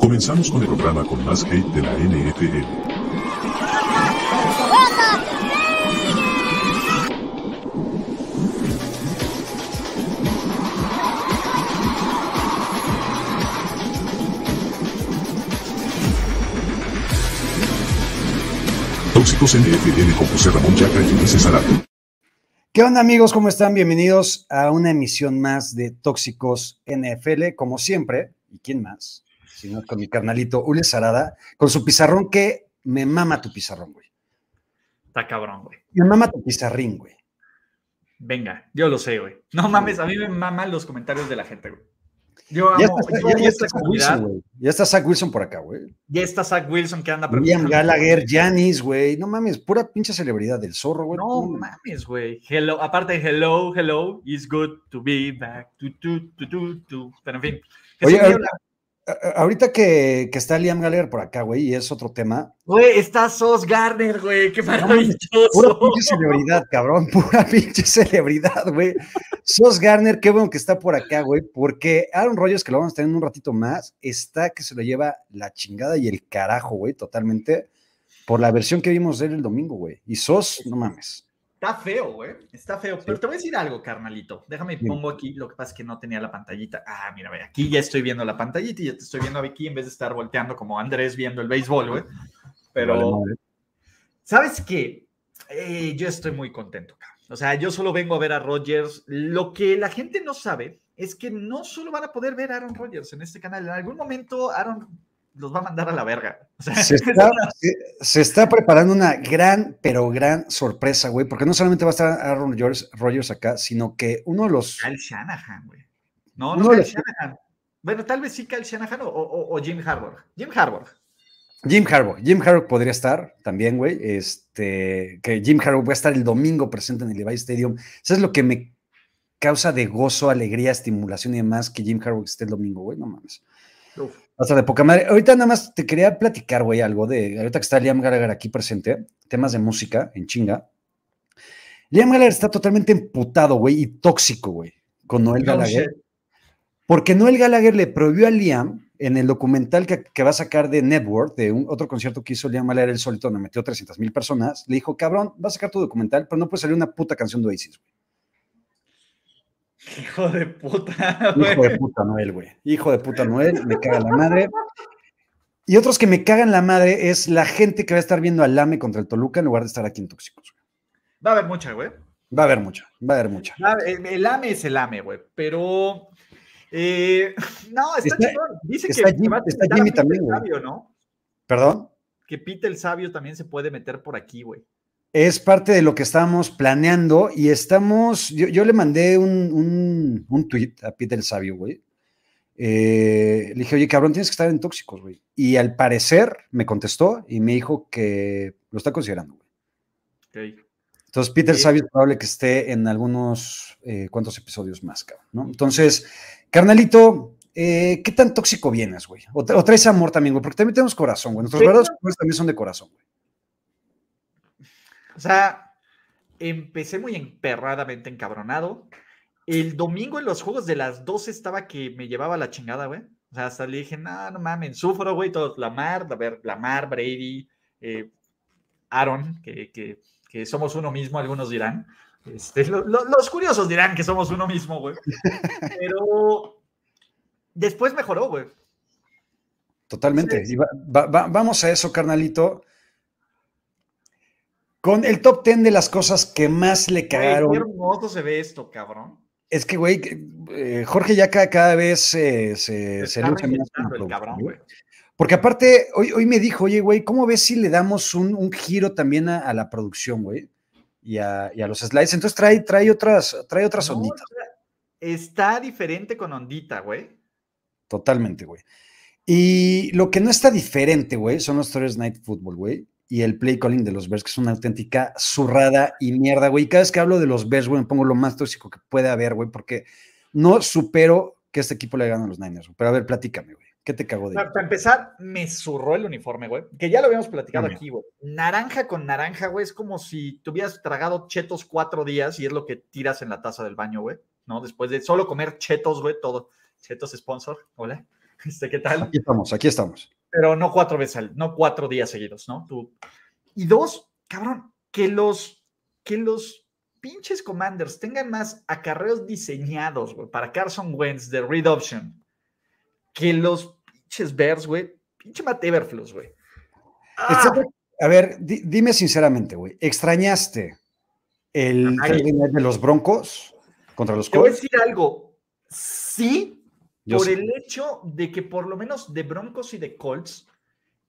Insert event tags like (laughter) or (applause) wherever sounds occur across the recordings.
Comenzamos con el programa con más hate de la NFL. Tóxicos NFL con José Ramón Yaca y Ulises Arado. ¿Qué onda amigos? ¿Cómo están? Bienvenidos a una emisión más de Tóxicos NFL, como siempre. ¿Y quién más? Si no, con mi carnalito Ulises Arada, con su pizarrón que me mama tu pizarrón, güey. Está cabrón, güey. Me mama tu pizarrín, güey. Venga, yo lo sé, güey. No mames, a mí me maman los comentarios de la gente, güey. Yo amo, Ya está, yo ya- amo ya esta está Zach. Wilson, güey. Ya está Zach Wilson por acá, güey. Ya está Zach Wilson que anda William Gallagher, Janis, güey. No mames, pura pinche celebridad del zorro, güey. No mames, güey. Hello, aparte, hello, hello, it's good to be back. Tu, tu, tu, tu, tu. Pero en fin. Oye, ahorita, ahorita que, que está Liam Gallagher por acá, güey, y es otro tema. Güey, está Sos Garner, güey. Qué maravilloso. Pura pinche celebridad, cabrón. (laughs) Pura pinche celebridad, güey. Sos Garner, qué bueno que está por acá, güey, porque Aaron Rodgers, que lo vamos a tener en un ratito más, está que se lo lleva la chingada y el carajo, güey, totalmente, por la versión que vimos de él el domingo, güey. Y Sos, no mames. Está feo, güey. Está feo. Pero te voy a decir algo, carnalito. Déjame Dime. pongo aquí. Lo que pasa es que no tenía la pantallita. Ah, mira, ve. Aquí ya estoy viendo la pantallita y ya te estoy viendo aquí en vez de estar volteando como Andrés viendo el béisbol, güey. Pero, Vale. ¿sabes qué? Eh, yo estoy muy contento, cabrón. O sea, yo solo vengo a ver a Rodgers. Lo que la gente no sabe es que no solo van a poder ver a Aaron Rodgers en este canal. En algún momento Aaron los va a mandar a la verga. O sea, Se (laughs) está, se- se está preparando una gran, pero gran sorpresa, güey, porque no solamente va a estar Aaron Rodgers, acá, sino que uno de los... Kyle Shanahan, güey. No, no Kyle los- Shanahan. Bueno, tal vez sí Kyle Shanahan o, o- o Jim Harbaugh. Jim Harbaugh. Jim Harbaugh, Jim Harbaugh podría estar también, güey. Este, que Jim Harbaugh va a estar el domingo presente en el Levi Stadium. Eso es lo que me causa de gozo, alegría, estimulación y demás que Jim Harbaugh esté el domingo, güey. No mames. Uf. Va a estar de poca madre. Ahorita nada más te quería platicar, güey, algo de. Ahorita que está Liam Gallagher aquí presente, temas de música en chinga. Liam Gallagher está totalmente emputado, güey, y tóxico, güey, con Noel No Gallagher. Porque Noel Gallagher le prohibió a Liam en el documental que, que va a sacar de Network, de un, otro concierto que hizo Liam Gallagher él solito, donde metió 300 mil personas, le dijo, cabrón, vas a sacar tu documental, pero no puede salir una puta canción de Oasis. (laughs) Hijo de puta, güey". Hijo de puta Noel, güey. Hijo de puta Noel, me caga la madre. Y otros que me cagan la madre es la gente que va a estar viendo al Lame contra el Toluca en lugar de estar aquí en Tóxicos. Va a haber mucha, güey. Va a haber mucha, va a haber mucha. El, AME es el AME, güey. Pero. eh, no, está, Está-. Dice está que, Jim- que va a está a Jimmy también, el güey. ¿no? ¿Perdón? Que Pete el Sabio también se puede meter por aquí, güey. Es parte de lo que estábamos planeando y estamos, yo, yo le mandé un, un, un tweet a Peter el Sabio, güey. Eh, le dije, oye, cabrón, tienes que estar en tóxicos, güey. Y al parecer me contestó y me dijo que lo está considerando, güey. Ok. Entonces, Peter Sí. Sabio es probable que esté en algunos, eh, cuantos episodios más, cabrón, ¿no? Entonces, carnalito, eh, ¿qué tan tóxico vienes, güey? O, tra- o traes amor también, güey, porque también tenemos corazón, güey. Nuestros Sí. verdaderos corazones también son de corazón, güey. O sea, empecé muy emperradamente encabronado. El domingo en los juegos de las 12 estaba que me llevaba la chingada, güey. O sea, hasta le dije, no, no mames, sufro, güey, todos, Lamar, a ver, Lamar, Brady, eh, Aaron, que, que, que somos uno mismo, algunos dirán. Este, lo- lo- los curiosos dirán que somos uno mismo, güey. (laughs) Pero después mejoró, güey. Totalmente. Sí. Y va- va- va- vamos a eso, carnalito. Con el top 10 de las cosas que más le cagaron. qué hermoso se ve esto, cabrón. Es que, güey, eh, Jorge ya ca- cada, vez eh, se, Se se más el cabrón, güey. Porque aparte, hoy, hoy me dijo, oye, güey, ¿cómo ves si le damos un, un giro también a, a la producción, güey? Y a, y a los slides. Entonces trae, trae otras, trae otras No, onditas. Está diferente con ondita, güey. Totalmente, güey. Y lo que no está diferente, güey, son los Thursday Night Football, güey. Y el play calling de los Bears, que es una auténtica zurrada y mierda, güey. Y cada vez que hablo de los Bears, güey, me pongo lo más tóxico que puede haber, güey, porque no supero que este equipo le gane a los Niners. güey. Pero a ver, platícame, güey. ¿Qué te cagó de Para, para empezar, me zurró el uniforme, güey. Que ya lo habíamos platicado aquí, güey. Naranja con naranja, güey. Es como si tuvieras tragado chetos cuatro días y es lo que tiras en la taza del baño, güey. ¿No? Después de solo comer chetos, güey, todo. Chetos sponsor, hola. (laughs) Este, ¿Qué tal? Aquí estamos, aquí estamos. Pero no cuatro veces, al, no cuatro días seguidos, ¿no? Tú. Y dos, cabrón, que los, que los pinches commanders tengan más acarreos diseñados, güey, para Carson Wentz de read option que los pinches Bears, güey. Pinche Matt Everflux, güey. Ah. A ver, di, dime sinceramente, güey, ¿extrañaste el de los Broncos contra los Colts? Te voy a decir algo. Sí, Yo por el hecho de que por lo menos de Broncos y de Colts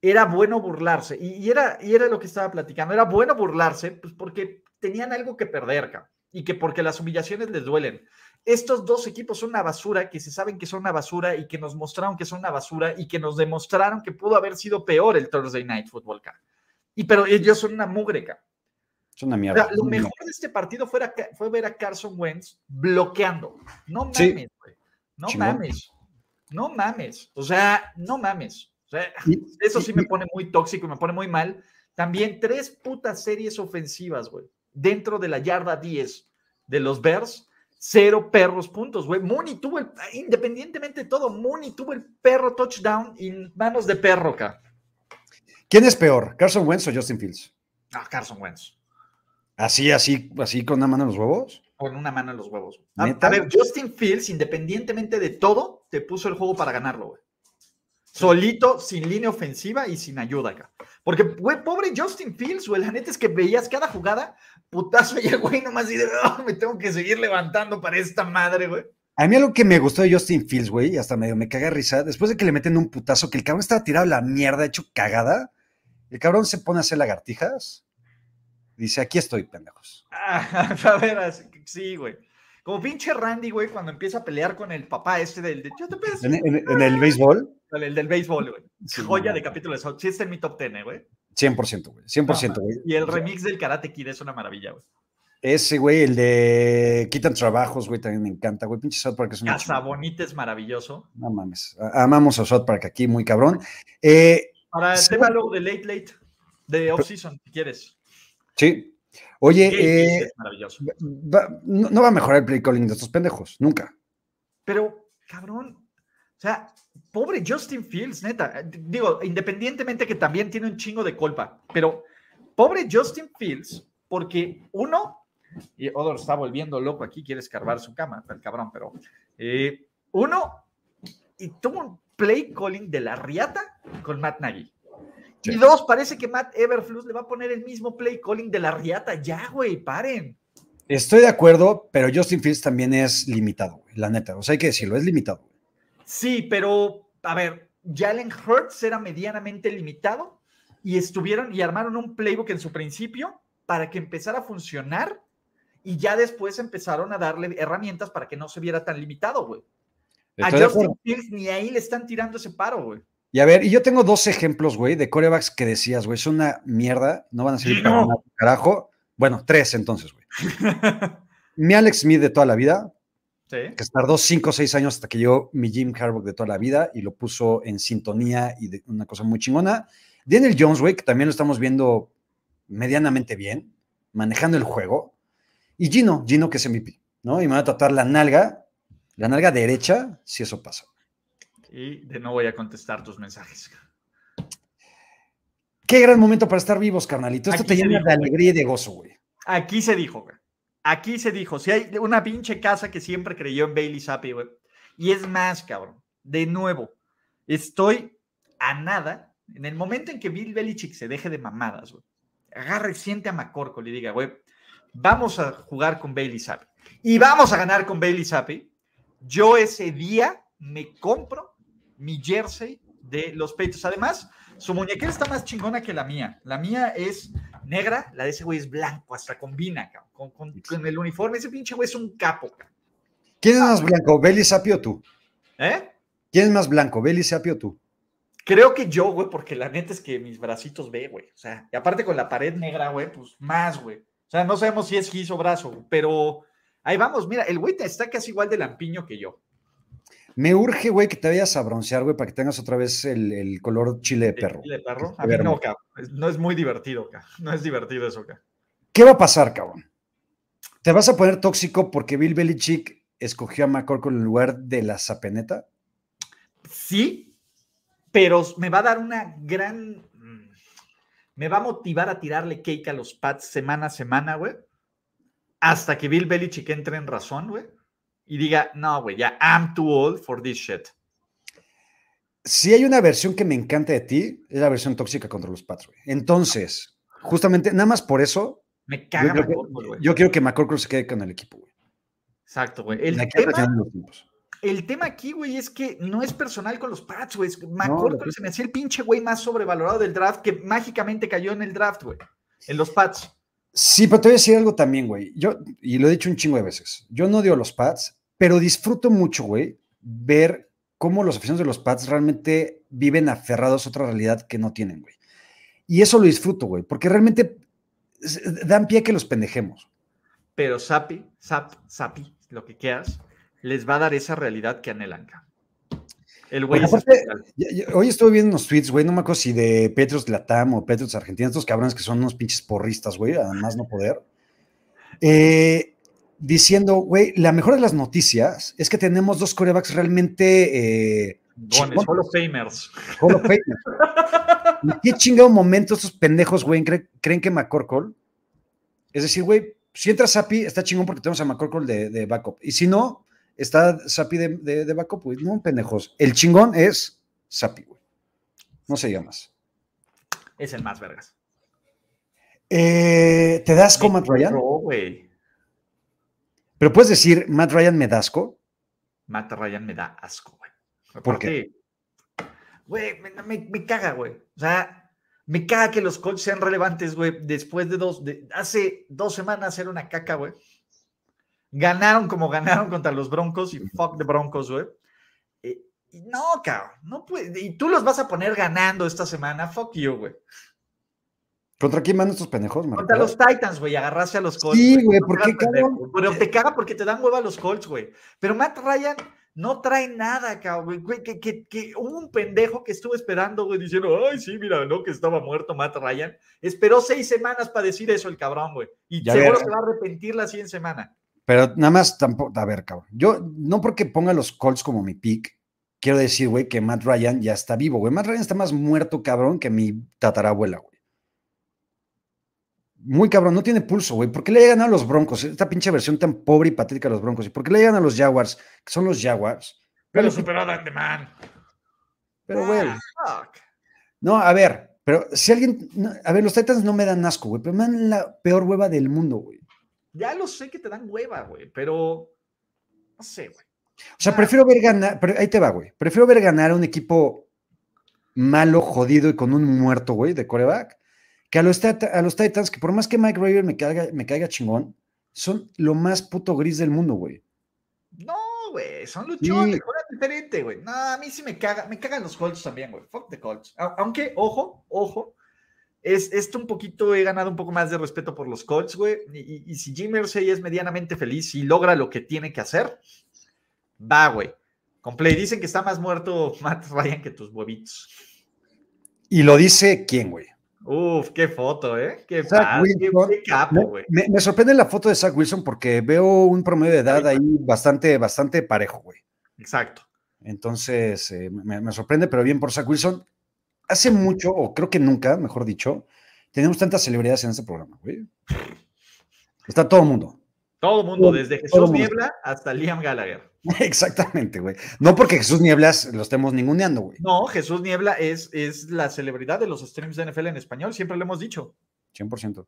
era bueno burlarse. Y, y, era, y era lo que estaba platicando. Era bueno burlarse, pues porque tenían algo que perder, cabrón. Y que porque las humillaciones les duelen. Estos dos equipos son una basura, que se saben que son una basura y que nos mostraron que son una basura y que nos demostraron que pudo haber sido peor el Thursday Night Football, cabrón. Y pero ellos son una mugre, cabrón. Es una mierda. O sea, lo mejor de este partido fue, a, fue, ver a Carson Wentz bloqueando. No mames, güey. Sí. No mames. No mames. O sea, no mames. O sea, (laughs) eso sí me pone muy tóxico y me pone muy mal. También tres putas series ofensivas, güey. Dentro de la yarda 10 de los Bears, cero perros puntos, güey. Mooney tuvo el, independientemente de todo, Mooney tuvo el perro touchdown en manos de perro, acá. ¿Quién es peor, Carson Wentz o Justin Fields? Ah, Carson Wentz. ¿Así, así, así con una mano en los huevos? Con una mano en los huevos. A, a, ver, Justin Fields, independientemente de todo, te puso el juego para ganarlo, güey. Solito, sin línea ofensiva y sin ayuda acá. Porque, güey, pobre Justin Fields, güey, la neta es que veías cada jugada, putazo, y el güey nomás y de, oh, me tengo que seguir levantando para esta madre, güey. A mí algo que me gustó de Justin Fields, güey, y hasta medio me caga risa, después de que le meten un putazo, que el cabrón estaba tirado a la mierda, hecho cagada, el cabrón se pone a hacer lagartijas, dice, aquí estoy, pendejos. Ah, (laughs) a ver, sí, güey. Como pinche Randy, güey, cuando empieza a pelear con el papá este del... De, yo te ¿En, en, en, el béisbol? El, el del béisbol, güey. Sí, Joya no. de capítulo de Sí está en mi top 10, ¿eh, güey. 100%, güey. 100%, güey. No, y el remix del Karate Kid es una maravilla, güey. Ese, güey, el de Quitan Trabajos, güey, también me encanta, güey. Pinche South Park es una Casa Bonita es maravilloso. No mames. Amamos a South Park aquí, muy cabrón. Eh, Para el tema luego de Late Late, de Off-Season, si quieres. Sí. Oye, eh, es maravilloso. Va, no, no, va a mejorar el play calling de estos pendejos, nunca. Pero, cabrón, o sea, pobre Justin Fields, neta. Digo, independientemente que también tiene un chingo de culpa, pero pobre Justin Fields, porque uno, y Odor está volviendo loco aquí, quiere escarbar su cama, el cabrón, pero eh, uno, y tuvo un play calling de la riata con Matt Nagy. Sí. Y dos, parece que Matt Everflux le va a poner el mismo play calling de la riata. Ya, güey, paren. Estoy de acuerdo, pero Justin Fields también es limitado, la neta. O sea, hay que decirlo, es limitado. Sí, pero, a ver, Jalen Hurts era medianamente limitado y estuvieron y armaron un playbook en su principio para que empezara a funcionar y ya después empezaron a darle herramientas para que no se viera tan limitado, güey. A Justin Fields ni ahí le están tirando ese paro, güey. Y a ver, y yo tengo dos ejemplos, güey, de corebacks que decías, güey, es una mierda, no van a servir para nada, carajo. Bueno, tres entonces, güey. (laughs) mi Alex Smith de toda la vida, sí. que tardó cinco o seis años hasta que llegó mi Jim Harbaugh de toda la vida y lo puso en sintonía y de una cosa muy chingona. Daniel Jones, güey, que también lo estamos viendo medianamente bien, manejando el juego. Y Gino, Gino que es MVP, ¿no? Y me va a tratar la nalga, la nalga derecha, si eso pasa. Y de no voy a contestar tus mensajes. Qué gran momento para estar vivos, carnalito. Esto Aquí te llena dijo, de alegría y de gozo, güey. Aquí se dijo, güey. Aquí se dijo. Si hay una pinche casa que siempre creyó en Bailey Zappi, güey. Y es más, cabrón. De nuevo, estoy a nada. En el momento en que Bill Belichick se deje de mamadas, güey. Agarre, siente a McCorkle y diga, güey, vamos a jugar con Bailey Zappi. Y vamos a ganar con Bailey Zappi. Yo ese día me compro mi jersey de los peitos. Además, su muñequera está más chingona que la mía. La mía es negra, la de ese güey es blanco, hasta combina con, con, con, el uniforme. Ese pinche güey es un capo. Cabrón. ¿Quién es más blanco, Belly Sapio tú? ¿Eh? ¿Quién es más blanco, Belly Sapio tú? Creo que yo, güey, porque la neta es que mis bracitos ve, güey. O sea, y aparte con la pared negra, güey, pues más, güey. O sea, no sabemos si es gis o brazo, pero ahí vamos. Mira, el güey está casi igual de lampiño que yo. Me urge, güey, que te vayas a broncear, güey, para que tengas otra vez el, el color chile de perro. ¿Chile de perro? A mí no, cabrón. No es muy divertido, cabrón. No es divertido eso, cabrón. ¿Qué va a pasar, cabrón? ¿Te vas a poner tóxico porque Bill Belichick escogió a McCorkle en lugar de la zapeneta? sí, pero me va a dar una gran. mm, Me va a motivar a tirarle cake a los Pats semana a semana, güey. Hasta que Bill Belichick entre en razón, güey. Y diga, no, güey, ya, I'm too old for this shit. Si hay una versión que me encanta de ti, es la versión tóxica contra los Pats, güey. Entonces, justamente, nada más por eso, Me yo, caga creo McCorkle, güey. yo quiero que McCorkle se quede con el equipo, güey. Exacto, güey. El tema, el aquí, güey, es que no es personal con los Pats, güey. McCorkle no. se me hacía el pinche güey más sobrevalorado del draft que mágicamente cayó en el draft, güey. En los Pats. Sí, pero te voy a decir algo también, güey. Yo, y lo he dicho un chingo de veces, yo no odio a los Pats, pero disfruto mucho, güey, ver cómo los aficionados de los Pats realmente viven aferrados a otra realidad que no tienen, güey. Y eso lo disfruto, güey, porque realmente dan pie a que los pendejemos. Pero Sapi, Sap, Sapi, lo que quieras, les va a dar esa realidad que anhelan. El güey ya- Hoy estuve viendo unos tweets, güey, no me acuerdo si de Petros Latam o Petros Argentina, estos cabrones que son unos pinches porristas, güey, además no poder. Eh, diciendo, güey, la mejor de las noticias es que tenemos dos corebacks realmente eh, Dones, Hall of Famers. Hall of Fame. ¿En qué chingado momento estos pendejos, güey, cre- creen que McCorkle? Es decir, güey, si entra Sapi, está chingón porque tenemos a McCorkle de, de backup. Y si no, está Sapi de, de, de backup, güey. No, pendejos. El chingón es Sapi, güey. No se diga más. Es el más vergas. Eh, ¿Te das con Matt Ryan? No, güey. Pero puedes decir, Matt Ryan me dasco. Matt Ryan me da asco, güey. ¿Por qué? Güey, me, me- me caga, güey. O sea, me caga que los Colts sean relevantes, güey. Después de dos, de, hace dos semanas era una caca, güey. Ganaron como ganaron contra los Broncos y fuck de Broncos, güey. Eh, no, cabrón, no puede. Y tú los vas a poner ganando esta semana, fuck you, güey. ¿Contra quién van estos pendejos? ¿Me Contra los Titans, güey, agarraste a los Colts. Sí, güey, ¿por qué, cabrón? Pero te caga porque te dan hueva a los Colts, güey. Pero Matt Ryan no trae nada, cabrón. güey, que, que, que hubo un pendejo que estuvo esperando, güey, diciendo, ay, sí, mira, no, que estaba muerto Matt Ryan. Esperó seis semanas para decir eso el cabrón, güey. Y Ya seguro se va a arrepentir la siguiente semana. Pero nada más tampoco, a ver, cabrón. Yo no porque ponga los Colts como mi pick, quiero decir, güey, que Matt Ryan ya está vivo, güey. Matt Ryan está más muerto, cabrón, que mi tatarabuela, güey. Muy cabrón, no tiene pulso, güey. ¿Por qué le llegan a los Broncos? Esta pinche versión tan pobre y patética de los Broncos. ¿Y por qué le llegan a los Jaguars? Que son los Jaguars. Pero superó a Dan de Man. Pero, güey. Ah. No, a ver, pero si alguien. no, a ver, los Titans no me dan asco, güey, pero me dan la peor hueva del mundo, güey. Ya lo sé que te dan hueva, güey, pero no sé, güey. O sea, Ah. prefiero ver ganar, pero ahí te va, güey. Prefiero ver ganar a un equipo malo, jodido y con un muerto, güey, de coreback, que a los, a los Titans, que por más que Mike Raver me caiga, me caiga chingón, son lo más puto gris del mundo, güey. No, güey, son luchones, Sí. juegan diferente, güey. No, a mí sí me caga, me cagan los Colts también, güey. Fuck the Colts. Aunque, ojo, ojo, es esto un poquito, he ganado un poco más de respeto por los Colts, güey. Y, y- y si Jim Irsay es medianamente feliz y logra lo que tiene que hacer, va, güey. Con Play dicen que está más muerto Matt Ryan que tus huevitos. Y lo dice quién, güey. Uf, qué foto, ¿eh? Qué, padre, qué, capo, Me, güey. me- me sorprende la foto de Zach Wilson porque veo un promedio de edad ahí bastante, bastante parejo, güey. Exacto. Entonces, eh, me, me sorprende, pero bien por Zach Wilson. Hace mucho, o creo que nunca, mejor dicho, tenemos tantas celebridades en este programa, güey. Está todo el mundo. Todo el mundo, desde Jesús. Niebla hasta Liam Gallagher. (laughs) Exactamente, güey. No porque Jesús Nieblas lo estemos ninguneando, güey. No, Jesús Niebla es, es la celebridad de los streams de NFL en español, siempre lo hemos dicho. 100%.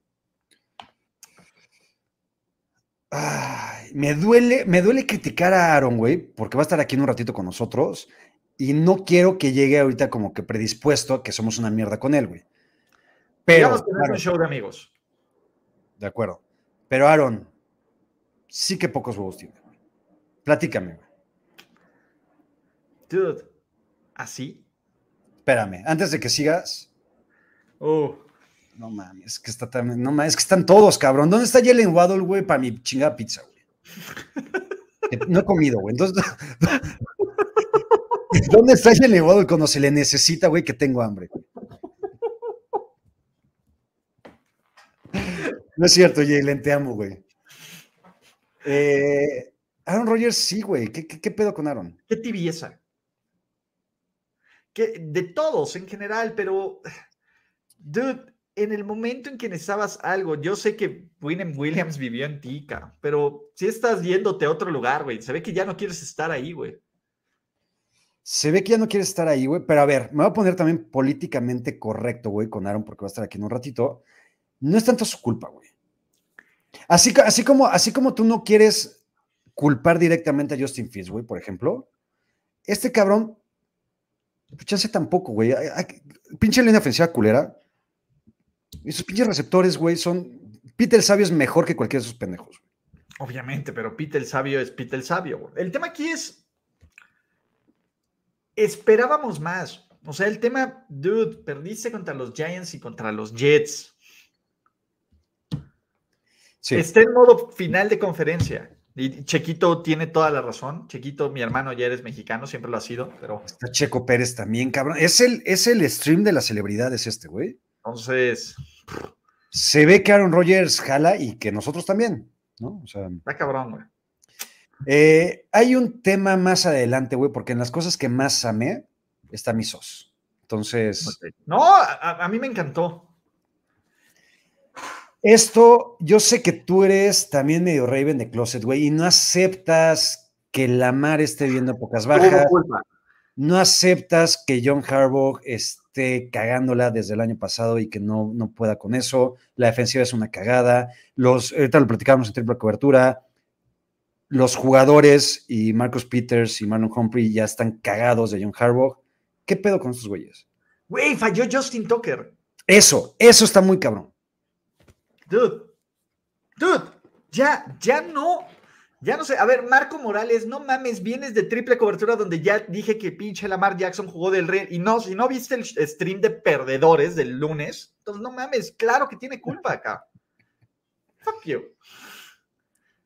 Ay, me duele, me duele criticar a Aaron, güey, porque va a estar aquí en un ratito con nosotros y no quiero que llegue ahorita como que predispuesto a que somos una mierda con él, güey. Pero, no es Aaron, un show de amigos. de acuerdo. Pero Aaron, sí que pocos huevos tiene. Platícame. Dude, ¿así? Espérame, antes de que sigas, Uh, no mames, es que está también, no mames, es que están todos, cabrón. ¿Dónde está Jalen Waddle, güey, para mi chingada pizza, güey? Que (laughs) No he comido, güey. Entonces, (laughs) ¿dónde está Jalen Waddle cuando se le necesita, güey, que tengo hambre? No es cierto, Jalen, te amo, güey. Eh, Aaron Rodgers, sí, güey. ¿Qué, qué, qué pedo con Aaron? qué tibieza. que de todos en general, pero, dude, en el momento en que necesitabas algo, yo sé que William Williams vivió en Tica, pero si estás yéndote a otro lugar, güey, se ve que ya no quieres estar ahí, güey. Se ve que ya no quieres estar ahí, güey, pero a ver, me voy a poner también políticamente correcto, güey, con Aaron, porque va a estar aquí en un ratito. No es tanto su culpa, güey. Así, así, como, así como tú no quieres culpar directamente a Justin Fields, güey, por ejemplo, este cabrón, pues chance tampoco, güey. Pinche línea ofensiva culera. Y sus pinches receptores, güey, son. Peter el Sabio es mejor que cualquiera de esos pendejos. Obviamente, pero Peter el Sabio es Peter el Sabio. Güey. El tema aquí es. Esperábamos más. O sea, el tema, dude, perdiste contra los Giants y contra los Jets. Sí. Está en modo final de conferencia. Y Chequito tiene toda la razón. Chequito, mi hermano ya eres mexicano, siempre lo ha sido, pero. Está Checo Pérez también, cabrón. Es el, es el stream de las celebridades este, güey. Entonces. Se ve que Aaron Rodgers jala y que nosotros también, ¿no? O sea. Está cabrón, güey. Eh, hay un tema más adelante, güey, porque en las cosas que más amé está mi sos. Entonces. No, a, a mí me encantó. Esto, yo sé que tú eres también medio Raven de Closet, güey, y no aceptas que Lamar esté viendo pocas bajas. No aceptas que John Harbaugh esté cagándola desde el año pasado y que no, no pueda con eso. La defensiva es una cagada. Los, ahorita lo platicábamos en triple cobertura. Los jugadores y Marcus Peters y Marlon Humphrey ya están cagados de John Harbaugh. ¿Qué pedo con estos güeyes? Güey, falló Justin Tucker. Eso, eso está muy cabrón. Dude, dude, ya, ya no, ya no sé. A ver, Marco Morales, no mames, vienes de triple cobertura donde ya dije que pinche Lamar Jackson jugó del rey. Y no, si no viste el stream de perdedores del lunes, entonces no mames, claro que tiene culpa acá. Fuck you.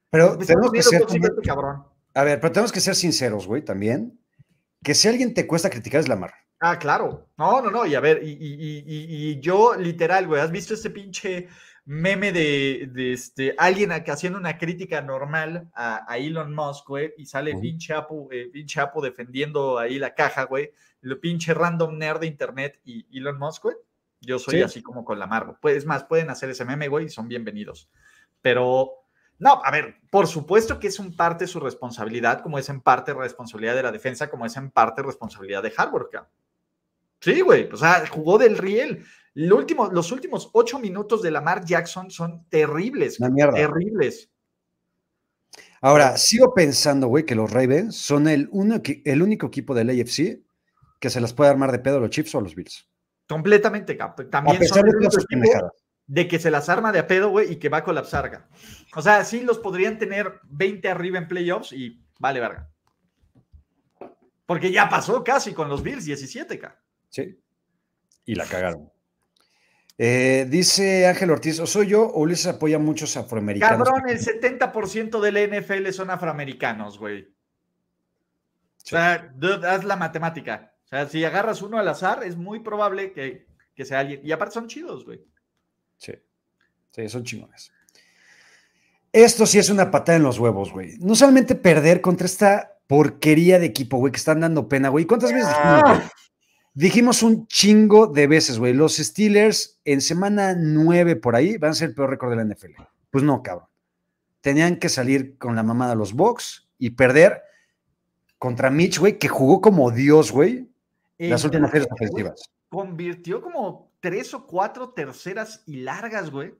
Pero tenemos que ser. A ver, pero tenemos que ser sinceros, güey, también. Que si alguien te cuesta criticar es Lamar. Ah, claro. No, no, no. Y a ver, y, y, y, y yo, literal, güey, ¿has visto este pinche meme de, este, alguien haciendo una crítica normal a, Elon Musk, güey, y sale pinche, Apu, eh, pinche Apu defendiendo ahí la caja, güey, lo pinche random nerd de internet y Elon Musk, güey. Yo soy así como con la Marvel. Pues, es más, pueden hacer ese meme, güey, y son bienvenidos. Pero, no, a ver, por supuesto que es un parte su responsabilidad, como es en parte responsabilidad de la defensa, como es en parte responsabilidad de Harvard, Sí, güey, o sea, jugó del riel último, los últimos ocho minutos de Lamar Jackson son terribles. Terribles. Ahora, sigo pensando, güey, que los Ravens son el, el único equipo del AFC que se las puede armar de pedo a los Chiefs o a los Bills. Completamente, También son de, de que se las arma de a pedo, güey, y que va a colapsar. O sea, sí los podrían tener 20 arriba en playoffs y vale, verga. Porque ya pasó casi con los Bills, 17, k Sí. Y la cagaron. Eh, dice Ángel Ortiz, ¿o soy yo o Ulises apoya a muchos afroamericanos? Cabrón, el 70% del NFL son afroamericanos, güey. O sea, haz la matemática. O sea, si agarras uno al azar, es muy probable que, que sea alguien. Y aparte son chidos, güey. Sí. Sí, son chingones. Esto sí es una patada en los huevos, güey. No solamente perder contra esta porquería de equipo, güey, que están dando pena, güey. ¿Cuántas veces dijimos, Dijimos un chingo de veces, güey. Los Steelers en semana nueve por ahí van a ser el peor récord de la NFL. Pues no, cabrón. Tenían que salir con la mamada los Bucks y perder contra Mitch, güey, que jugó como Dios, güey, las últimas series ofensivas. Convirtió como tres o cuatro terceras y largas, güey.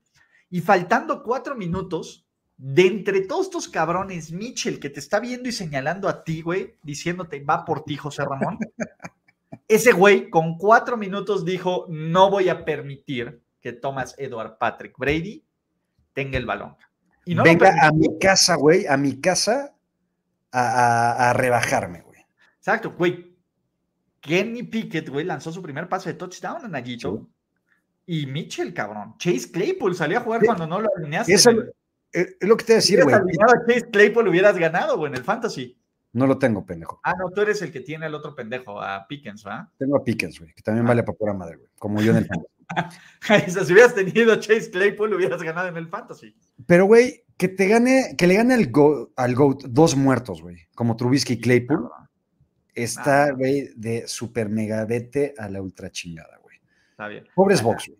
Y faltando cuatro minutos, de entre todos estos cabrones, Mitchell, que te está viendo y señalando a ti, güey, diciéndote, va por ti, José Ramón. (laughs) Ese güey con cuatro minutos dijo, no voy a permitir que Thomas Edward Patrick Brady tenga el balón. Y no Venga a mi casa, güey, a mi casa a, rebajarme, güey. Exacto, güey. Kenny Pickett, güey, lanzó su primer pase de touchdown en Aguito. Y Mitchell, cabrón. Chase Claypool salió a jugar cuando no lo alineaste. es lo que te voy a decir, güey. Si Chase Claypool hubieras ganado, güey, en el fantasy. No lo tengo, pendejo. Ah, no, tú eres el que tiene al otro pendejo, a Pickens, ¿va? Tengo a Pickens, güey, que también ah. vale para pura madre, güey. Como yo en el (laughs) fantasy. si hubieras tenido Chase Claypool, hubieras ganado en el fantasy. Pero, güey, que te gane, que le gane al, Go, al GOAT dos muertos, güey, como Trubisky y Claypool. está, Ah. güey, de super mega vete a la ultra chingada, güey. Está bien. Pobres. Box, güey.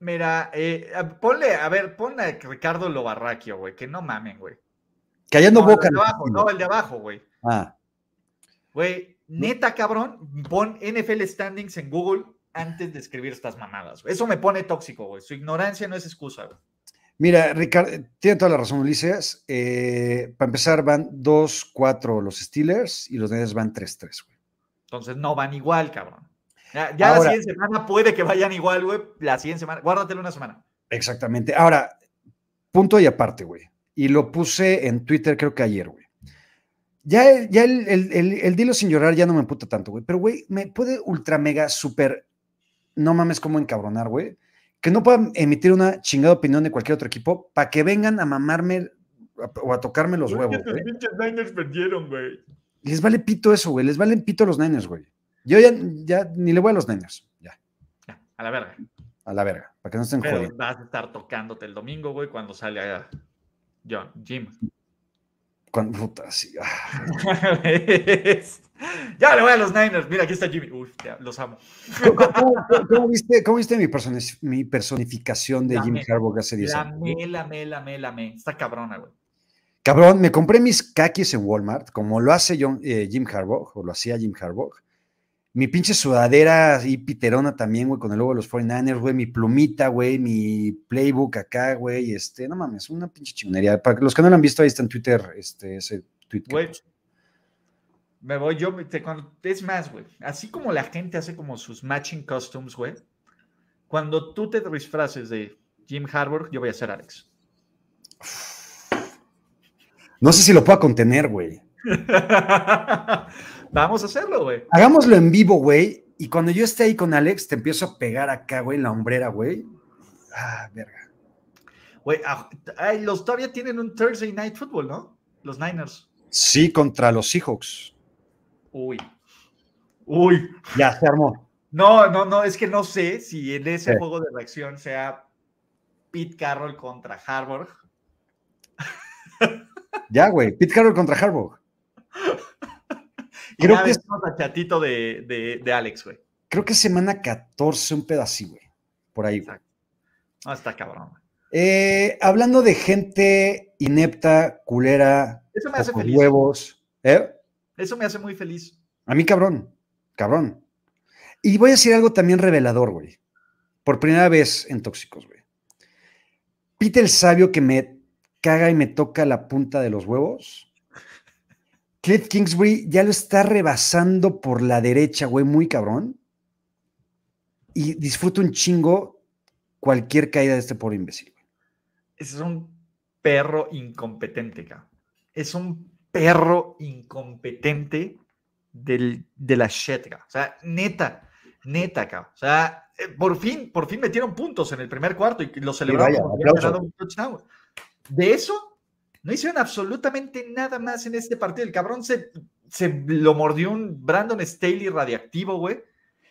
Mira, eh, ponle, a ver, ponle a Ricardo Lobarraquio, güey, que no mamen, güey. Callando No, boca. el de abajo, no, el de abajo, güey. Ah, Güey, neta, cabrón, pon NFL Standings en Google antes de escribir estas mamadas. Eso me pone tóxico, güey. Su ignorancia no es excusa, güey. Mira, Ricardo, tiene toda la razón, Ulises. Eh, para empezar, van 2-4 los Steelers y los Niners van 3-3, güey. Entonces no van igual, cabrón. Ya, ya Ahora- la siguiente semana puede que vayan igual, güey. La siguiente semana, guárdatelo una semana. Exactamente. Ahora, punto y aparte, güey. Y lo puse en Twitter, creo que ayer, güey. Ya, el- ya el, el, el- el dilo sin llorar ya no me emputa tanto, güey. Pero, güey, me puede ultra mega super. No mames cómo encabronar, güey. Que no puedan emitir una chingada opinión de cualquier otro equipo para que vengan a mamarme a- o a tocarme los huevos, güey. pinches Niners perdieron, güey. Les vale pito eso, güey. Les vale pito a los Niners, güey. Yo ya, ya ni le voy a los Niners. Ya, Ya, a la verga. a la verga. Para que no estén Pero jodiendo. vas a estar tocándote el domingo, güey, cuando salga John, Jim. Cuando, puta, sí, ah. (laughs) ya le voy a los Niners. Mira, aquí está Jimmy. Uf, ya, los amo. ¿Cómo, viste, cómo viste mi, personi- mi personificación de La Jim me- Harbaugh hace 10 La años? la me, la me, la me. Está cabrona, güey. Cabrón, me compré mis kakis en Walmart, como lo hace John- eh, Jim Harbaugh, o lo hacía Jim Harbaugh. Mi pinche sudadera y piterona también, güey, con el logo de los 49ers, güey, mi plumita, güey, mi playbook acá, güey, este, no mames, una pinche chingonería. Para los que no lo han visto, ahí está en Twitter, este, ese tweet. Güey, me voy yo. me- te- cuando- es más, güey. Así como la gente hace como sus matching costumes, güey. Cuando tú te disfraces de Jim Harbaugh, yo voy a ser Alex. No sé si lo pueda contener, güey. (laughs) Vamos a hacerlo, güey. Hagámoslo en vivo, güey, y cuando yo esté ahí con Alex, te empiezo a pegar acá, güey, en la hombrera, güey. Ah, verga. Güey, los todavía tienen un Thursday Night Football, ¿no? Los Niners. Sí, contra los Seahawks. Uy. Uy. Ya, se armó. No, no, no, es que no sé si en ese Sí. juego de reacción sea Pete Carroll contra Harbaugh. Ya, güey. Pete Carroll contra Harbaugh. Creo que es- chatito de, de, de Alex, güey. Creo que semana 14, un pedacito, güey. Por ahí, güey. No, está cabrón. güey. Eh, hablando de gente inepta, culera, Eso me hace pocos feliz. huevos. ¿eh? Eso me hace muy feliz. A mí, cabrón. Cabrón. Y voy a decir algo también revelador, güey. Por primera vez en Tóxicos, güey. Pete el sabio que me caga y me toca la punta de los huevos. Cliff Kingsbury ya lo está rebasando por la derecha, güey, muy cabrón. Y disfruto un chingo cualquier caída de este pobre imbécil. güey. Es un perro incompetente, cabrón. Es un perro incompetente del, de la shit, cabrón. O sea, neta, neta, cabrón. O sea, eh, por fin, por fin metieron puntos en el primer cuarto y lo celebraron vaya, un touchdown. De eso, no hicieron absolutamente nada más en este partido. El cabrón se, se lo mordió un Brandon Staley radiactivo, güey.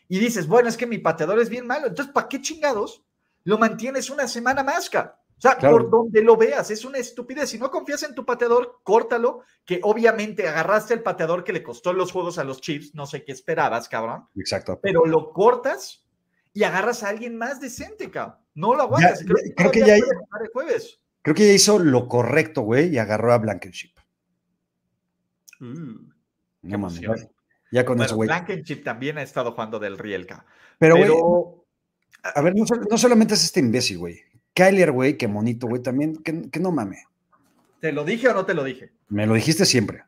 Y dices, bueno, es que mi pateador es bien malo. Entonces, ¿para qué chingados lo mantienes una semana más, cabrón? O sea, Claro. por donde lo veas, es una estupidez. Si no confías en tu pateador, córtalo, que obviamente agarraste el pateador que le costó los juegos a los Chiefs, no sé qué esperabas, cabrón, Exacto. pero lo cortas y agarras a alguien más decente, cabrón. No lo aguantas. Ya- creo, que creo que todavía ya- el jueves. Creo que ya hizo lo correcto, güey, y agarró a Blankenship. Uh, No mames, ya- con eso, bueno, güey. Blankenship también ha estado jugando del Rielka. Pero, güey, Pero, A ver, no solamente es este imbécil, güey. Kyler, güey, qué monito, güey, también, que, que no mame. ¿te lo dije o no te lo dije? Me lo dijiste siempre.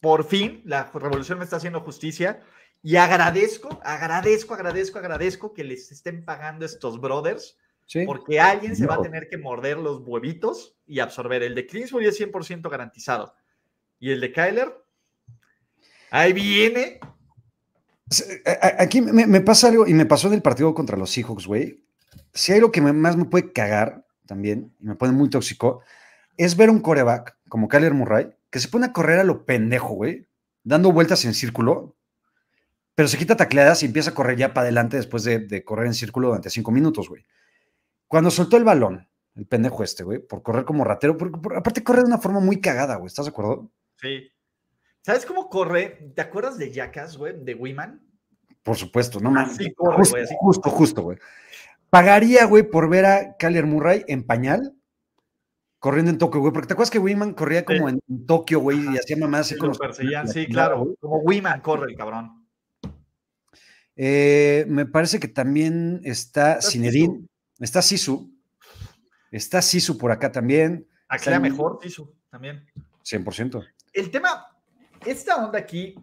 por fin la revolución me está haciendo justicia y agradezco, agradezco, agradezco, agradezco que les estén pagando estos brothers Sí. porque alguien se va a tener que morder los huevitos y absorber. El de Clinsbury es 100% garantizado y el de Kyler, ahí viene. Aquí me, me pasa algo, y me pasó en el partido contra los Seahawks, güey. Si hay algo que me- más me puede cagar también, y me pone muy tóxico, es ver un coreback como Kyler Murray, que se pone a correr a lo pendejo, güey, dando vueltas en círculo, pero se quita tacleadas y empieza a correr ya para adelante después de, de correr en círculo durante cinco minutos, güey. Cuando soltó el balón, el pendejo este, güey, por correr como ratero, porque por- aparte corre de una forma muy cagada, güey, ¿estás de acuerdo? Sí. ¿Sabes cómo corre? ¿Te acuerdas de Jackass, güey? De Wiman. Por supuesto, no mames. Así corre, Justo, güey, así. justo, justo, güey. Pagaría, güey, por ver a Kyler Murray en pañal corriendo en Tokio, güey. Porque te acuerdas que Wiman corría como en Tokio, güey, y hacía mamás así Sí, los perseguían, sí, claro. güey. Como Wiman corre el cabrón. Eh, me parece que también está Zinedine, está Sisu, está Sisu por acá también, Está- mejor, Tisu, también. 100%. El tema, esta onda aquí,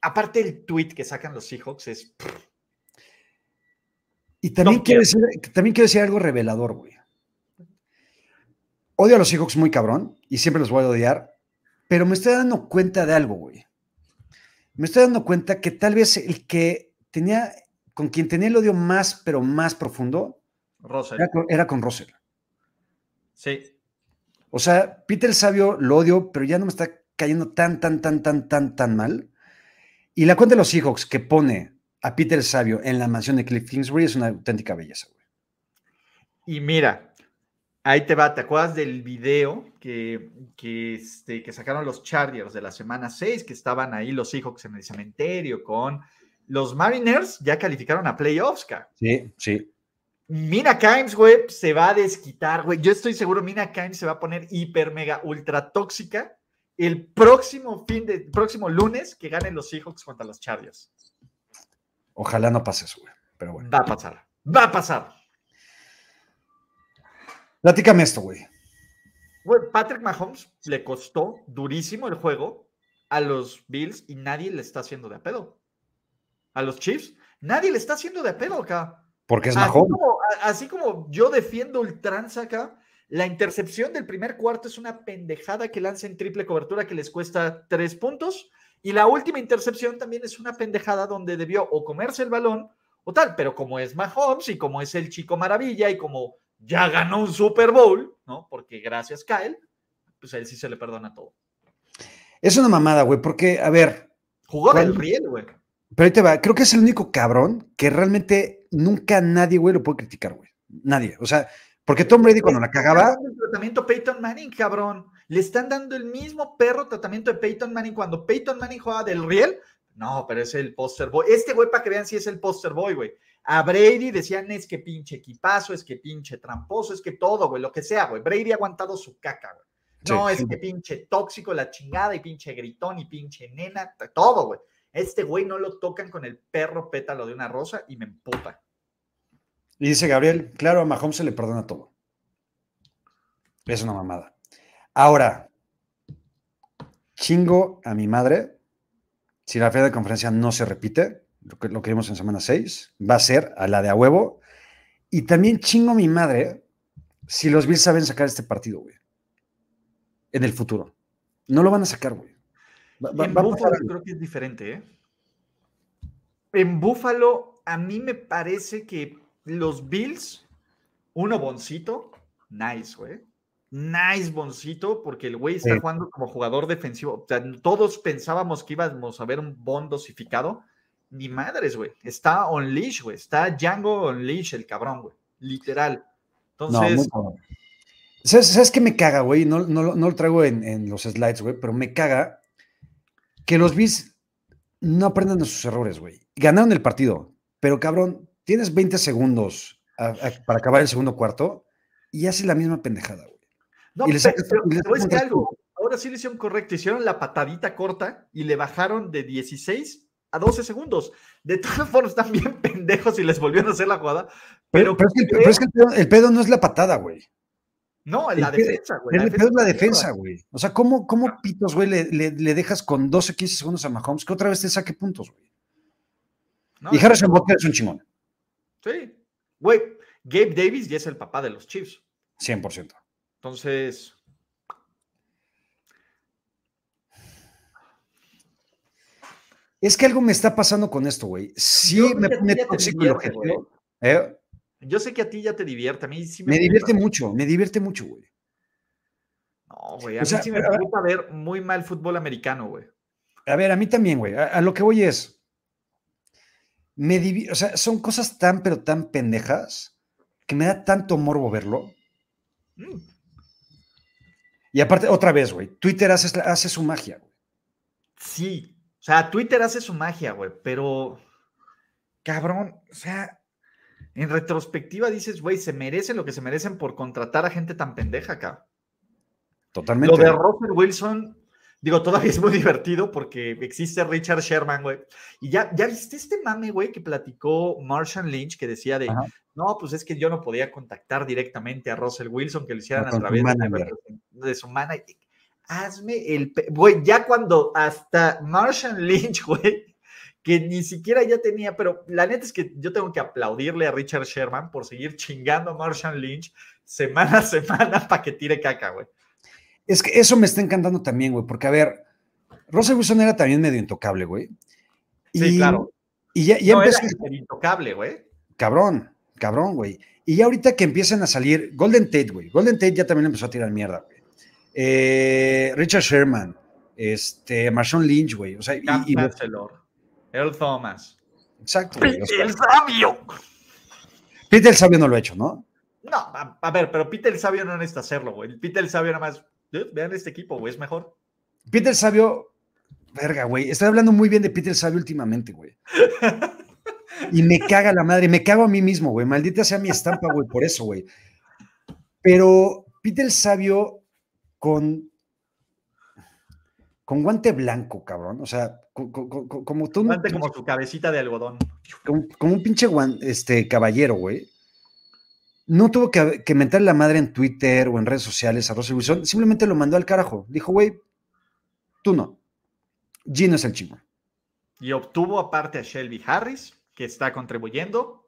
aparte del tweet que sacan los Seahawks, es Y también, No quiero. decir, también quiero decir algo revelador, güey. Odio a los Seahawks muy cabrón y siempre los voy a odiar, pero me estoy dando cuenta de algo, güey. Me estoy dando cuenta que tal vez el que tenía, con quien tenía el odio más, pero más profundo, Russell. era con, era con Russell. Sí. O sea, Peter el Sabio lo odio, pero ya no me está cayendo tan, tan, tan, tan, tan, tan mal. Y la cuenta de los Seahawks que pone a Peter el Sabio en la mansión de Cliff Kingsbury es una auténtica belleza, güey. Y mira, ahí te va, ¿te acuerdas del video que, que, este, que sacaron los Chargers de la semana 6, que estaban ahí los Seahawks en el cementerio con los Mariners, ya calificaron a playoffs, ca. Sí, sí. Mina Kimes, güey, se va a desquitar, güey. Yo estoy seguro, Mina Kimes se va a poner hiper, mega, ultra tóxica el próximo fin de, próximo lunes que ganen los Seahawks contra los Chargers. Ojalá no pase eso, güey. Pero bueno. Va a pasar, va a pasar. Platícame esto, güey. Güey, Patrick Mahomes le costó durísimo el juego a los Bills y nadie le está haciendo de a pedo. A los Chiefs, nadie le está haciendo de a pedo acá. Porque es Así Mahomes. como, así como yo defiendo ultranza acá, la intercepción del primer cuarto es una pendejada que lanza en triple cobertura que les cuesta tres puntos. Y la última intercepción también es una pendejada donde debió o comerse el balón o tal. Pero como es Mahomes y como es el chico maravilla y como ya ganó un Super Bowl, ¿no? Porque gracias, Kyle, pues a él sí se le perdona todo. Es una mamada, güey, porque, a ver, Jugó del riel, güey. Pero ahí te va. Creo que es el único cabrón que realmente nunca nadie, güey, lo puede criticar, güey. Nadie. O sea, porque Tom Brady cuando la cagaba, El tratamiento Peyton Manning, cabrón. Le están dando el mismo perro tratamiento de Peyton Manning cuando Peyton Manning jugaba del riel. No, pero es el poster boy. Este güey, para que vean si es el poster boy, güey. A Brady decían es que pinche equipazo, es que pinche tramposo, es que todo, güey, lo que sea, güey. Brady ha aguantado su caca, güey. No, Sí, es sí. que pinche tóxico, la chingada, y pinche gritón, y pinche nena, todo, güey. Este güey no lo tocan con el perro pétalo de una rosa y me emputa. Y dice Gabriel, claro, a Mahomes se le perdona todo. Es una mamada. Ahora, chingo a mi madre, si la final de conferencia no se repite, lo que, lo en semana 6, va a ser a la de a huevo. Y también chingo a mi madre si los Bills saben sacar este partido, güey. En el futuro. No lo van a sacar, güey. Va- va- en Búfalo creo que es diferente, ¿eh? En Búfalo, a mí me parece que los Bills, uno boncito, nice, güey. Nice boncito, porque el güey está Sí. jugando como jugador defensivo. O sea, todos pensábamos que íbamos a ver un bon dosificado. Ni madres, güey. Está on leash, güey. Está Django on leash, el cabrón, güey. Literal. Entonces. ¿Sabes, ¿Sabes qué me caga, güey? No, no, lo- no lo traigo en, en los slides, güey, pero me caga que los Bills no aprendan de sus errores, güey. Ganaron el partido, pero cabrón, tienes 20 segundos a- a- para acabar el segundo cuarto y haces la misma pendejada, güey. No, Y le pe- sacas- pero le algo. Ahora sí lo hicieron correcto. Hicieron la patadita corta y le bajaron de 16 a 12 segundos. De todas formas, están bien (laughs) pendejos y les volvieron a hacer la jugada. Pero, Pero, pero es que, el, creo- pero es que el pedo, el pedo no es la patada, güey. No, en la defensa, güey. Es la defensa, mierda. güey. O sea, ¿cómo, cómo pitos, güey, le, le- le dejas con 12, 15 segundos a Mahomes que otra vez te saque puntos, güey? No, y Harrison Butker es un chingón, Sí. Güey, Gabe Davis ya es el papá de los Chiefs. 100%. Entonces, Es que algo me está pasando con esto, güey. Sí Yo me te tóxico el objetivo. ¿eh? Yo sé que a ti ya te divierte. A mí sí me, Me divierte mucho, me divierte mucho, güey. No, güey. A O mí sea, sí me gusta ver muy mal fútbol americano, güey. A ver, a mí también, güey. A, a lo que voy es. Me o sea, son cosas tan, pero tan pendejas que me da tanto morbo verlo. Mm. Y aparte, otra vez, güey, Twitter hace, hace su magia, güey. Sí. O sea, Twitter hace su magia, güey, pero. Cabrón, o sea, en retrospectiva dices, güey, se merecen lo que se merecen por contratar a gente tan pendeja acá. Totalmente. Lo de Russell Wilson, digo, todavía es muy divertido porque existe Richard Sherman, güey. Y ya, ya viste este mame, güey, que platicó Marshall Lynch, que decía de, no, pues es que yo no podía contactar directamente a Russell Wilson, que lo hicieran a través de, de, su manager. Hazme el, güey, ya cuando hasta Marshall Lynch, (laughs) güey, que ni siquiera ya tenía, pero la neta es que yo tengo que aplaudirle a Richard Sherman por seguir chingando a Marshall Lynch semana a semana (laughs) para que tire caca, güey. Es que eso me está encantando también, güey, porque a ver, Russell Wilson era también medio intocable, güey. Sí, claro. Y ya, ya no, empezó. Era intocable, güey. Cabrón, cabrón, güey. Y ya ahorita que empiezan a salir, Golden Tate, güey. Golden Tate ya también empezó a tirar mierda, güey. Eh, Richard Sherman, este, Marshawn Lynch, güey. O sea, y, y, Earl Thomas. Exacto. Güey. el sabio. Pete el sabio no lo ha hecho, ¿no? No, a, a, ver, pero Pete el sabio no necesita hacerlo, güey. Pete el sabio nada más Vean este equipo, güey, es mejor. Peter Sabio, verga, güey. Estoy hablando muy bien de Peter Sabio últimamente, güey. (laughs) y me caga la madre, me cago a mí mismo, güey. Maldita sea mi estampa, güey, por eso, güey. Pero Peter Sabio con con guante blanco, cabrón. O sea, como tú. Guante como su cabecita de algodón. Como, como un pinche guante, este, caballero, güey no tuvo que, que mentar la madre en Twitter o en redes sociales a Russell Wilson, simplemente lo mandó al carajo. Dijo, güey, tú no. Gino es el chingón. Y obtuvo aparte a Shelby Harris, que está contribuyendo.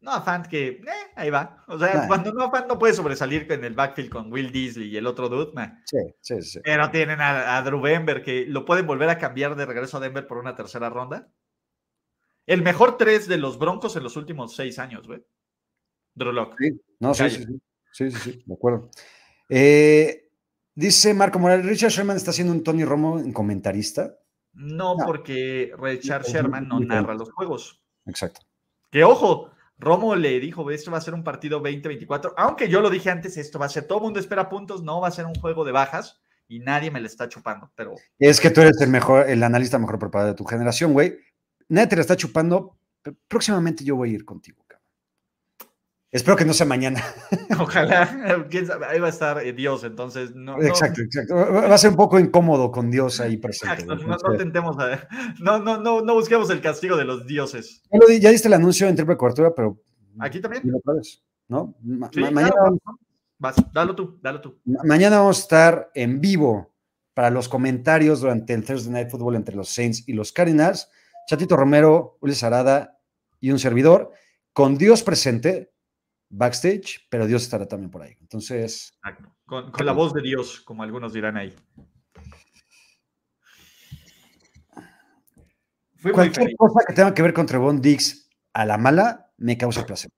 No a Fant que, eh, ahí va. O sea, cuando no Fant no puede sobresalir en el backfield con Will Disley y el otro dude, Sí, sí, sí. Pero tienen a, a Drew Denver, que lo pueden volver a cambiar de regreso a Denver por una tercera ronda. El mejor tres de los Broncos en los últimos seis años, güey. Drew Sí, no, sí, sí, sí, sí, sí, sí, de acuerdo. Eh, dice Marco Morales, ¿Richard Sherman está haciendo un Tony Romo en comentarista? No, no. porque Richard Sherman no narra los juegos. Exacto. Que ojo, Romo le dijo, esto va a ser un partido 20-24, aunque yo lo dije antes, esto va a ser, todo el mundo espera puntos, no va a ser un juego de bajas y nadie me le está chupando, pero... Es que tú eres el mejor, el analista mejor preparado de tu generación, güey. Nadie te la está chupando, próximamente yo voy a ir contigo. Espero que no sea mañana. (laughs) Ojalá, ahí va a estar eh, Dios, entonces no. Exacto, exacto. Va a ser un poco incómodo con Dios ahí presente. Exacto, no, no, tentemos a, no, no, no, no busquemos el castigo de los dioses. Ya diste el anuncio en triple cobertura, pero. Aquí también. ¿No? Ma sí, mañana. Claro. Vas, dalo tú, dalo tú. Mañana vamos a estar en vivo para los comentarios durante el Thursday Night Football entre los Saints y los Cardinals. Chatito Romero, Ulises Arada y un servidor, con Dios presente backstage, pero Dios estará también por ahí. Entonces. Con, con la voz de Dios, como algunos dirán ahí. Cualquier cosa que tenga que ver con Trevon Dix a la mala me causa placer.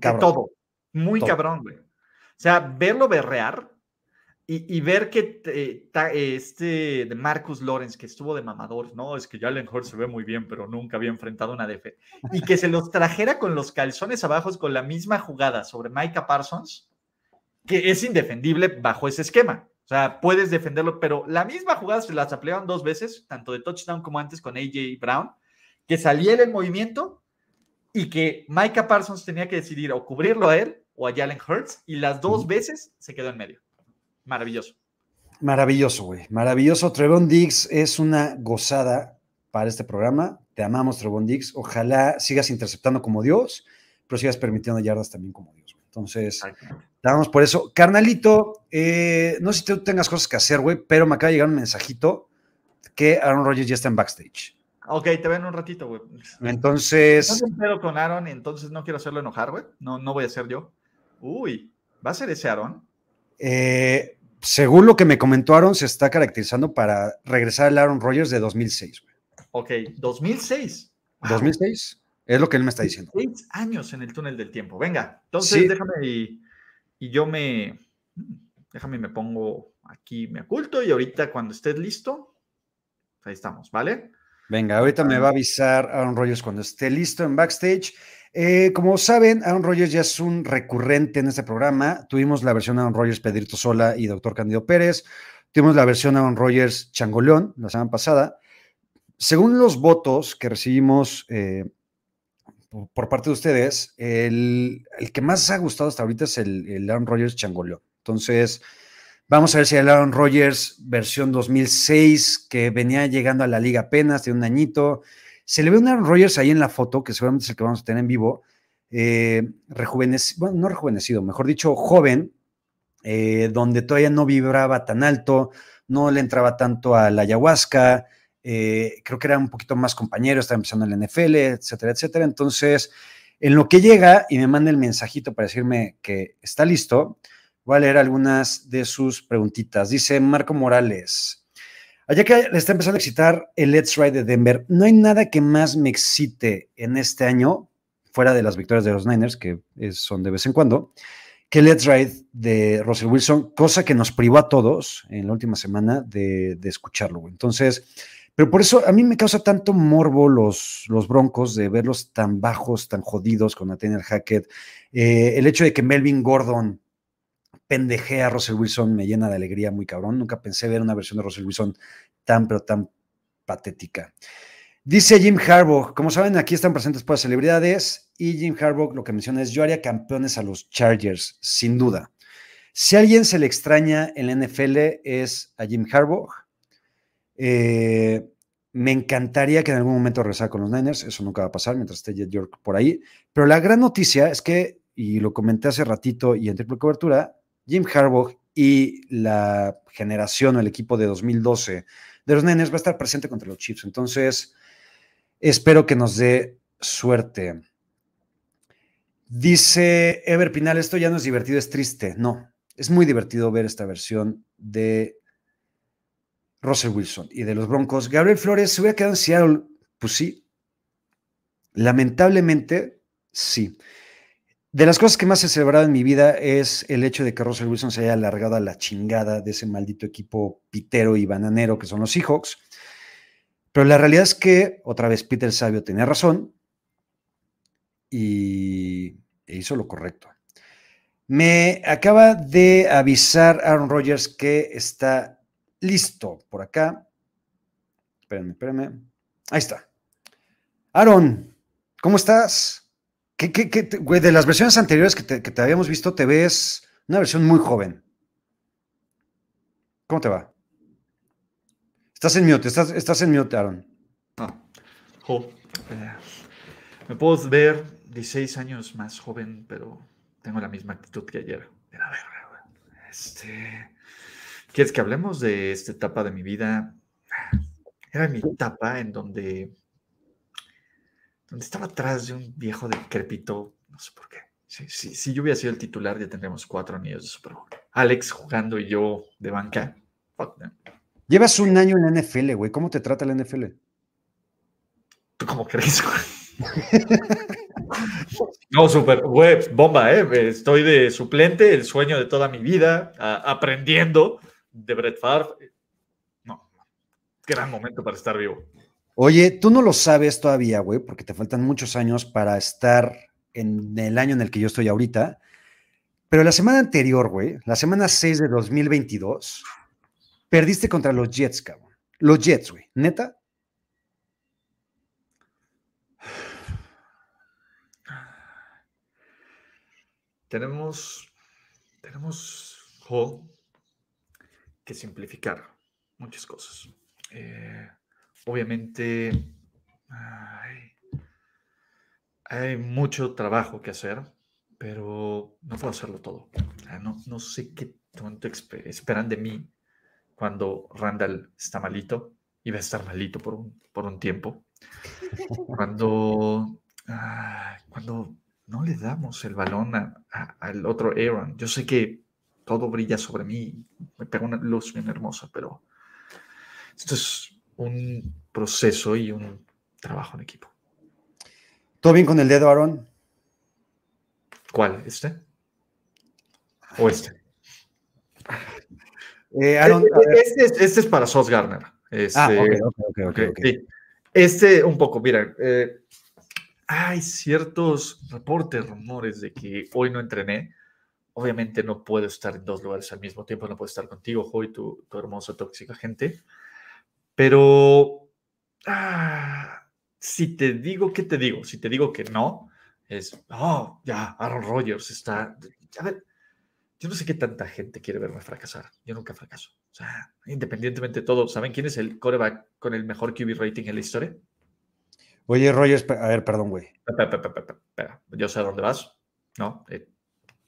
Cabrón. todo. Muy todo. cabrón, güey. O sea, verlo berrear y, y, ver que eh, este de Marcus Lawrence, que estuvo de mamador, no, es que Jalen Hurts se ve muy bien, pero nunca había enfrentado una DF, y que se los trajera con los calzones abajo con la misma jugada sobre Micah Parsons, que es indefendible bajo ese esquema. O sea, puedes defenderlo, pero la misma jugada se las aplicaron dos veces, tanto de touchdown como antes con AJ Brown, que saliera el movimiento y que Micah Parsons tenía que decidir o cubrirlo a él o a Jalen Hurts, y las dos veces se quedó en medio. Maravilloso. Maravilloso, güey. Maravilloso. Trevon Diggs es una gozada para este programa. Te amamos, Trevon Diggs. Ojalá sigas interceptando como Dios, pero sigas permitiendo yardas también como Dios. Entonces, te amamos por eso. Carnalito, eh, no sé si tú tengas cosas que hacer, güey, pero me acaba de llegar un mensajito que Aaron Rodgers ya está en backstage. Ok, te veo en un ratito, güey. Entonces. No con Aaron, entonces no quiero hacerlo enojar, güey. No, no voy a ser yo. Uy, ¿va a ser ese Aaron? Eh, según lo que me comentó Aaron, se está caracterizando para regresar al Aaron Rodgers de 2006. Güey. Ok, 2006. Wow. 2006, es lo que él me está diciendo. Seis años en el túnel del tiempo. Venga, entonces sí. déjame y, y, yo me, déjame me pongo aquí, me oculto y ahorita cuando estés listo, ahí estamos, ¿vale? Venga, ahorita me va a avisar Aaron Rodgers cuando esté listo en backstage. Eh, como saben, Aaron Rodgers ya es un recurrente en este programa. Tuvimos la versión Aaron Rodgers, Pedrito Sola y Doctor Candido Pérez. Tuvimos la versión Aaron Rodgers Changoleón la semana pasada. Según los votos que recibimos eh, por parte de ustedes, el, que más ha gustado hasta ahorita es el, el Aaron Rodgers Changoleón. Entonces, vamos a ver si el Aaron Rodgers versión 2006, que venía llegando a la liga apenas, de un añito. Se le ve un Aaron Rodgers ahí en la foto, que seguramente es el que vamos a tener en vivo, eh, rejuvenecido, bueno, no rejuvenecido, mejor dicho, joven, eh, donde todavía no vibraba tan alto, no le entraba tanto a la ayahuasca, eh, creo que era un poquito más compañero, estaba empezando en la NFL, etcétera, etcétera. Entonces, en lo que llega y me manda el mensajito para decirme que está listo, voy a leer algunas de sus preguntitas. Dice Marco Morales. Allá que le está empezando a excitar el Let's Ride de Denver, no hay nada que más me excite en este año, fuera de las victorias de los Niners, que son de vez en cuando, que Let's Ride de Russell Wilson, cosa que nos privó a todos en la última semana de, escucharlo. Entonces, pero por eso a mí me causa tanto morbo los, los broncos de verlos tan bajos, tan jodidos con Nathaniel Hackett. Eh, el hecho de que Melvin Gordon pendejea a Russell Wilson me llena de alegría muy cabrón. Nunca pensé ver una versión de Russell Wilson tan, pero tan patética. Dice Jim Harbaugh, como saben, aquí están presentes por celebridades y Jim Harbaugh lo que menciona es yo haría campeones a los Chargers, sin duda. Si a alguien se le extraña en la NFL es a Jim Harbaugh. Eh, me encantaría que en algún momento regresara con los Niners, eso nunca va a pasar mientras esté Jet York por ahí. Pero la gran noticia es que, y lo comenté hace ratito y en triple cobertura, Jim Harbaugh y la generación o el equipo de 2012 de los Niners va a estar presente contra los Chiefs. Entonces, Espero que nos dé suerte. Dice Ever Pinal, esto ya no es divertido, es triste. No, es muy divertido ver esta versión de Russell Wilson y de los Broncos. Gabriel Flores se hubiera quedado en Seattle. Pues sí. Lamentablemente, sí. De las cosas que más he celebrado en mi vida es el hecho de que Russell Wilson se haya alargado a la chingada de ese maldito equipo pitero y bananero que son los Seahawks. Pero la realidad es que, otra vez, Peter Sabio tenía razón y hizo lo correcto. Me acaba de avisar Aaron Rodgers que está listo por acá. Espérenme, espérenme. Ahí está. Aaron, ¿cómo estás? ¿Qué, de las versiones anteriores que te, habíamos visto, te ves una versión muy joven. ¿Cómo te va? Estás en mute, estás, estás en mute, Aaron. Ah, eh, me puedo ver 16 años más joven, pero tengo la misma actitud que ayer. Este, ¿Quieres que hablemos de esta etapa de mi vida? Era mi etapa en donde, donde estaba atrás de un viejo decrépito, no sé por qué. Si, yo hubiera sido el titular, ya tendríamos cuatro anillos de Super Bowl. Alex jugando y yo de banca. Fuck Llevas un año en la NFL, güey. ¿Cómo te trata la NFL? ¿Tú cómo crees, (laughs) no, súper, güey, bomba, ¿eh? Estoy de suplente, el sueño de toda mi vida, aprendiendo de Brett Favre. No, gran momento para estar vivo. Oye, tú no lo sabes todavía, güey, porque te faltan muchos años para estar en el año en el que yo estoy ahorita. Pero la semana anterior, güey, la semana 6 de 2022, Perdiste contra los Jets, cabrón. Los Jets, güey. ¿Neta? Tenemos, tenemos que simplificar muchas cosas. Eh, obviamente hay, mucho trabajo que hacer, pero no puedo hacerlo todo. no, no sé qué tanto esperan de mí cuando Randall está malito y va a estar malito por un, por un tiempo. (laughs) Cuando, ah, cuando no le damos el balón al otro Aaron. Yo sé que todo brilla sobre mí, me pega una luz bien hermosa, pero esto es un proceso y un trabajo en equipo. ¿Todo bien con el dedo, Aaron? ¿Cuál? ¿Este? ¿O este? (laughs) Eh, este, este, es para Sos Garner. Este, ah, Este, un poco, mira, eh, hay ciertos reportes, rumores de que hoy no entrené obviamente no puedo estar en dos lugares al mismo tiempo, no puedo estar contigo, Joy, tu, tu hermosa, tóxica gente. Pero ah, si te digo, ¿qué te digo? Si te digo que no, es, oh, ya, Aaron Rodgers está. A ver, yo no sé qué tanta gente quiere verme fracasar. Yo nunca fracaso. O sea, independientemente de todo, ¿saben quién es el coreback con el mejor QB rating en la historia? Oye, Rogers, a ver, perdón, güey. Espera, yo sé a dónde vas. No, eh,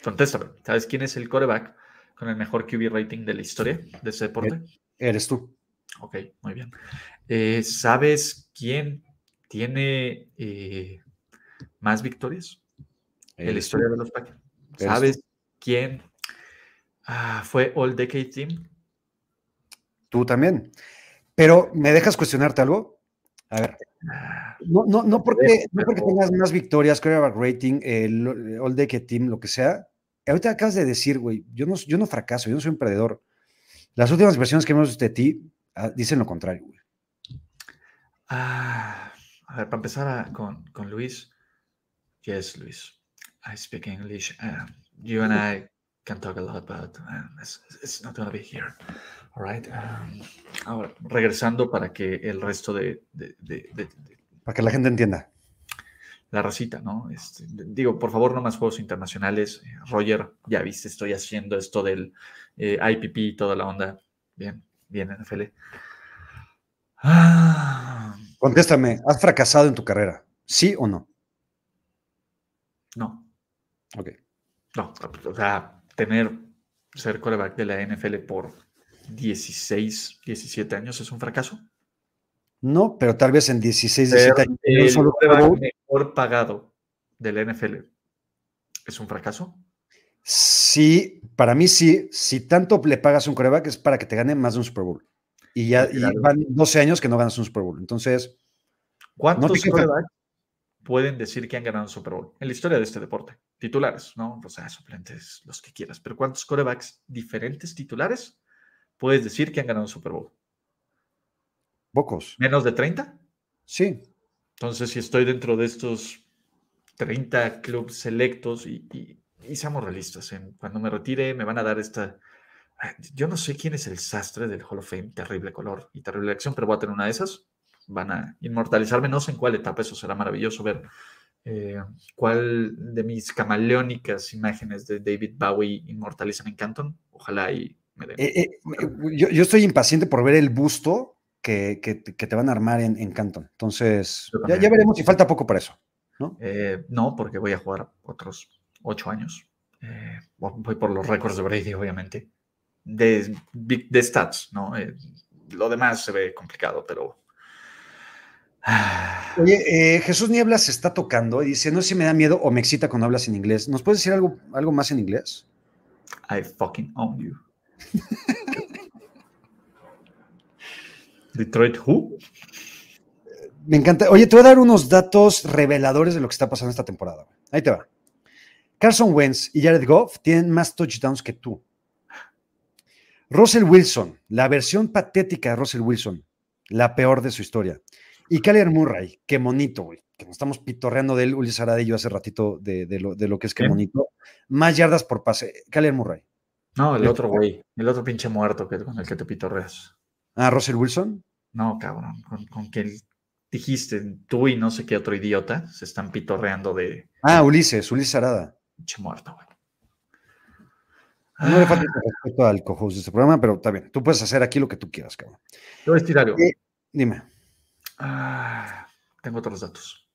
contéstame. ¿Sabes quién es el coreback con el mejor QB rating de la historia de ese deporte? Eres tú. Ok, muy bien. Eh, ¿Sabes quién tiene eh, más victorias en la historia de los Packers? ¿Sabes quién ah, fue All Decade Team? Tú también. Pero, ¿me dejas cuestionarte algo? A ver. Ah, no, no, no, porque, no porque tengas más victorias, quarterback rating, el All Decade Team, lo que sea. Ahorita acabas de decir, güey, yo no, yo no fracaso, yo no soy un perdedor. Las últimas versiones que hemos visto de ti dicen lo contrario, güey. Ah, a ver, para empezar con, con Luis. Yes, Luis. I speak English. Um, you and I can talk a lot, but um, it's, it's, not going to be here. All right. Um, ahora, regresando para que el resto de, de, de, de, Para que la gente entienda. La racita, ¿no? Este, digo, por favor, no más juegos internacionales. Roger, ya viste, estoy haciendo esto del eh, IPP y toda la onda. Bien, bien, NFL. Ah. Contéstame, ¿has fracasado en tu carrera? ¿Sí o no? No. Ok. No, o sea, tener, ser coreback de la NFL por 16, 17 años es un fracaso. No, pero tal vez en 16, 17 años. El solo mejor pagado de la NFL es un fracaso. Sí, para mí sí. Si tanto le pagas un coreback es para que te gane más de un Super Bowl. Y ya y van 12 años que no ganas un Super Bowl. Entonces, ¿cuántos corebacks pueden decir que han ganado un Super Bowl en la historia de este deporte. Titulares, ¿no? O sea, suplentes, los que quieras. Pero ¿cuántos corebacks diferentes titulares puedes decir que han ganado un Super Bowl? Pocos. ¿Menos de 30? Sí. Entonces, si estoy dentro de estos 30 clubes selectos y, y, seamos realistas, en, cuando me retire me van a dar esta... Yo no sé quién es el sastre del Hall of Fame, terrible color y terrible acción, pero voy a tener una de esas van a inmortalizarme. No sé en cuál etapa, eso será maravilloso ver eh, cuál de mis camaleónicas imágenes de David Bowie inmortalizan en Canton. Ojalá y me den. Eh, eh, yo, estoy impaciente por ver el busto que, te van a armar en, Canton. Entonces, ya, veremos si falta poco para eso. ¿no? no, porque voy a jugar otros ocho años. voy por los récords de Brady, obviamente. De, de stats, ¿no? lo demás se ve complicado, pero Oye, eh, Jesús Niebla se está tocando y dice, no sé si me da miedo o me excita cuando hablas en inglés. ¿Nos puedes decir algo, algo más en inglés? I fucking own you. Detroit Who? Me encanta. Oye, te voy a dar unos datos reveladores de lo que está pasando esta temporada. Ahí te va. Carson Wentz y Jared Goff tienen más touchdowns que tú. Russell Wilson, la versión patética de Russell Wilson, la peor de su historia. Y Kyler Murray, qué monito, güey. Que nos estamos pitorreando de él, Ulises Arada y yo hace ratito de, lo, de lo, que es qué monito. Más yardas por pase. Kyler Murray. No, el otro güey. El otro pinche muerto que, con el que te pitorreas. Ah, Russell Wilson. No, cabrón. Con, con que dijiste tú y no sé qué otro idiota se están pitorreando de. Ah, Ulises, Ulises Arada. Pinche muerto, güey. No le falta respeto al cojos de este programa, pero está bien. Tú puedes hacer aquí lo que tú quieras, cabrón. Yo voy a decir algo. Eh, dime. Ah, tengo otros datos.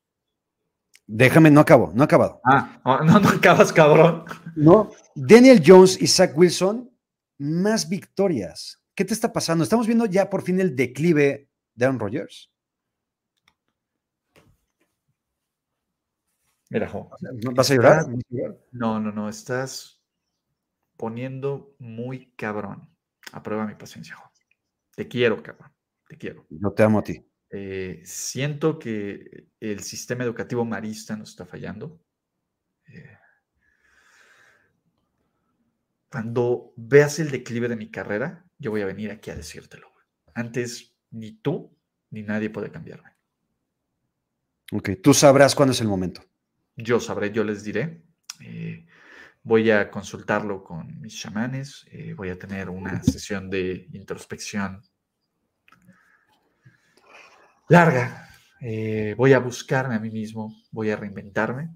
Déjame, no acabo, no he acabado. Ah, oh, no, no acabas, cabrón. No, Daniel Jones y Zach Wilson, más victorias. ¿Qué te está pasando? Estamos viendo ya por fin el declive de Aaron Rodgers. Mira, Jo. ¿Vas a llorar? No, no, no, estás poniendo muy cabrón. Aprueba mi paciencia, Jo. Te quiero, cabrón. Te quiero. Yo te amo a ti. Eh, siento que el sistema educativo marista nos está fallando. Eh, cuando veas el declive de mi carrera, yo voy a venir aquí a decírtelo. Antes, ni tú ni nadie puede cambiarme. Ok, tú sabrás cuándo es el momento. Yo sabré, yo les diré. Eh, Voy a consultarlo con mis chamanes. eh, voy a tener una sesión de introspección larga. eh, voy a buscarme a mí mismo. Voy a reinventarme.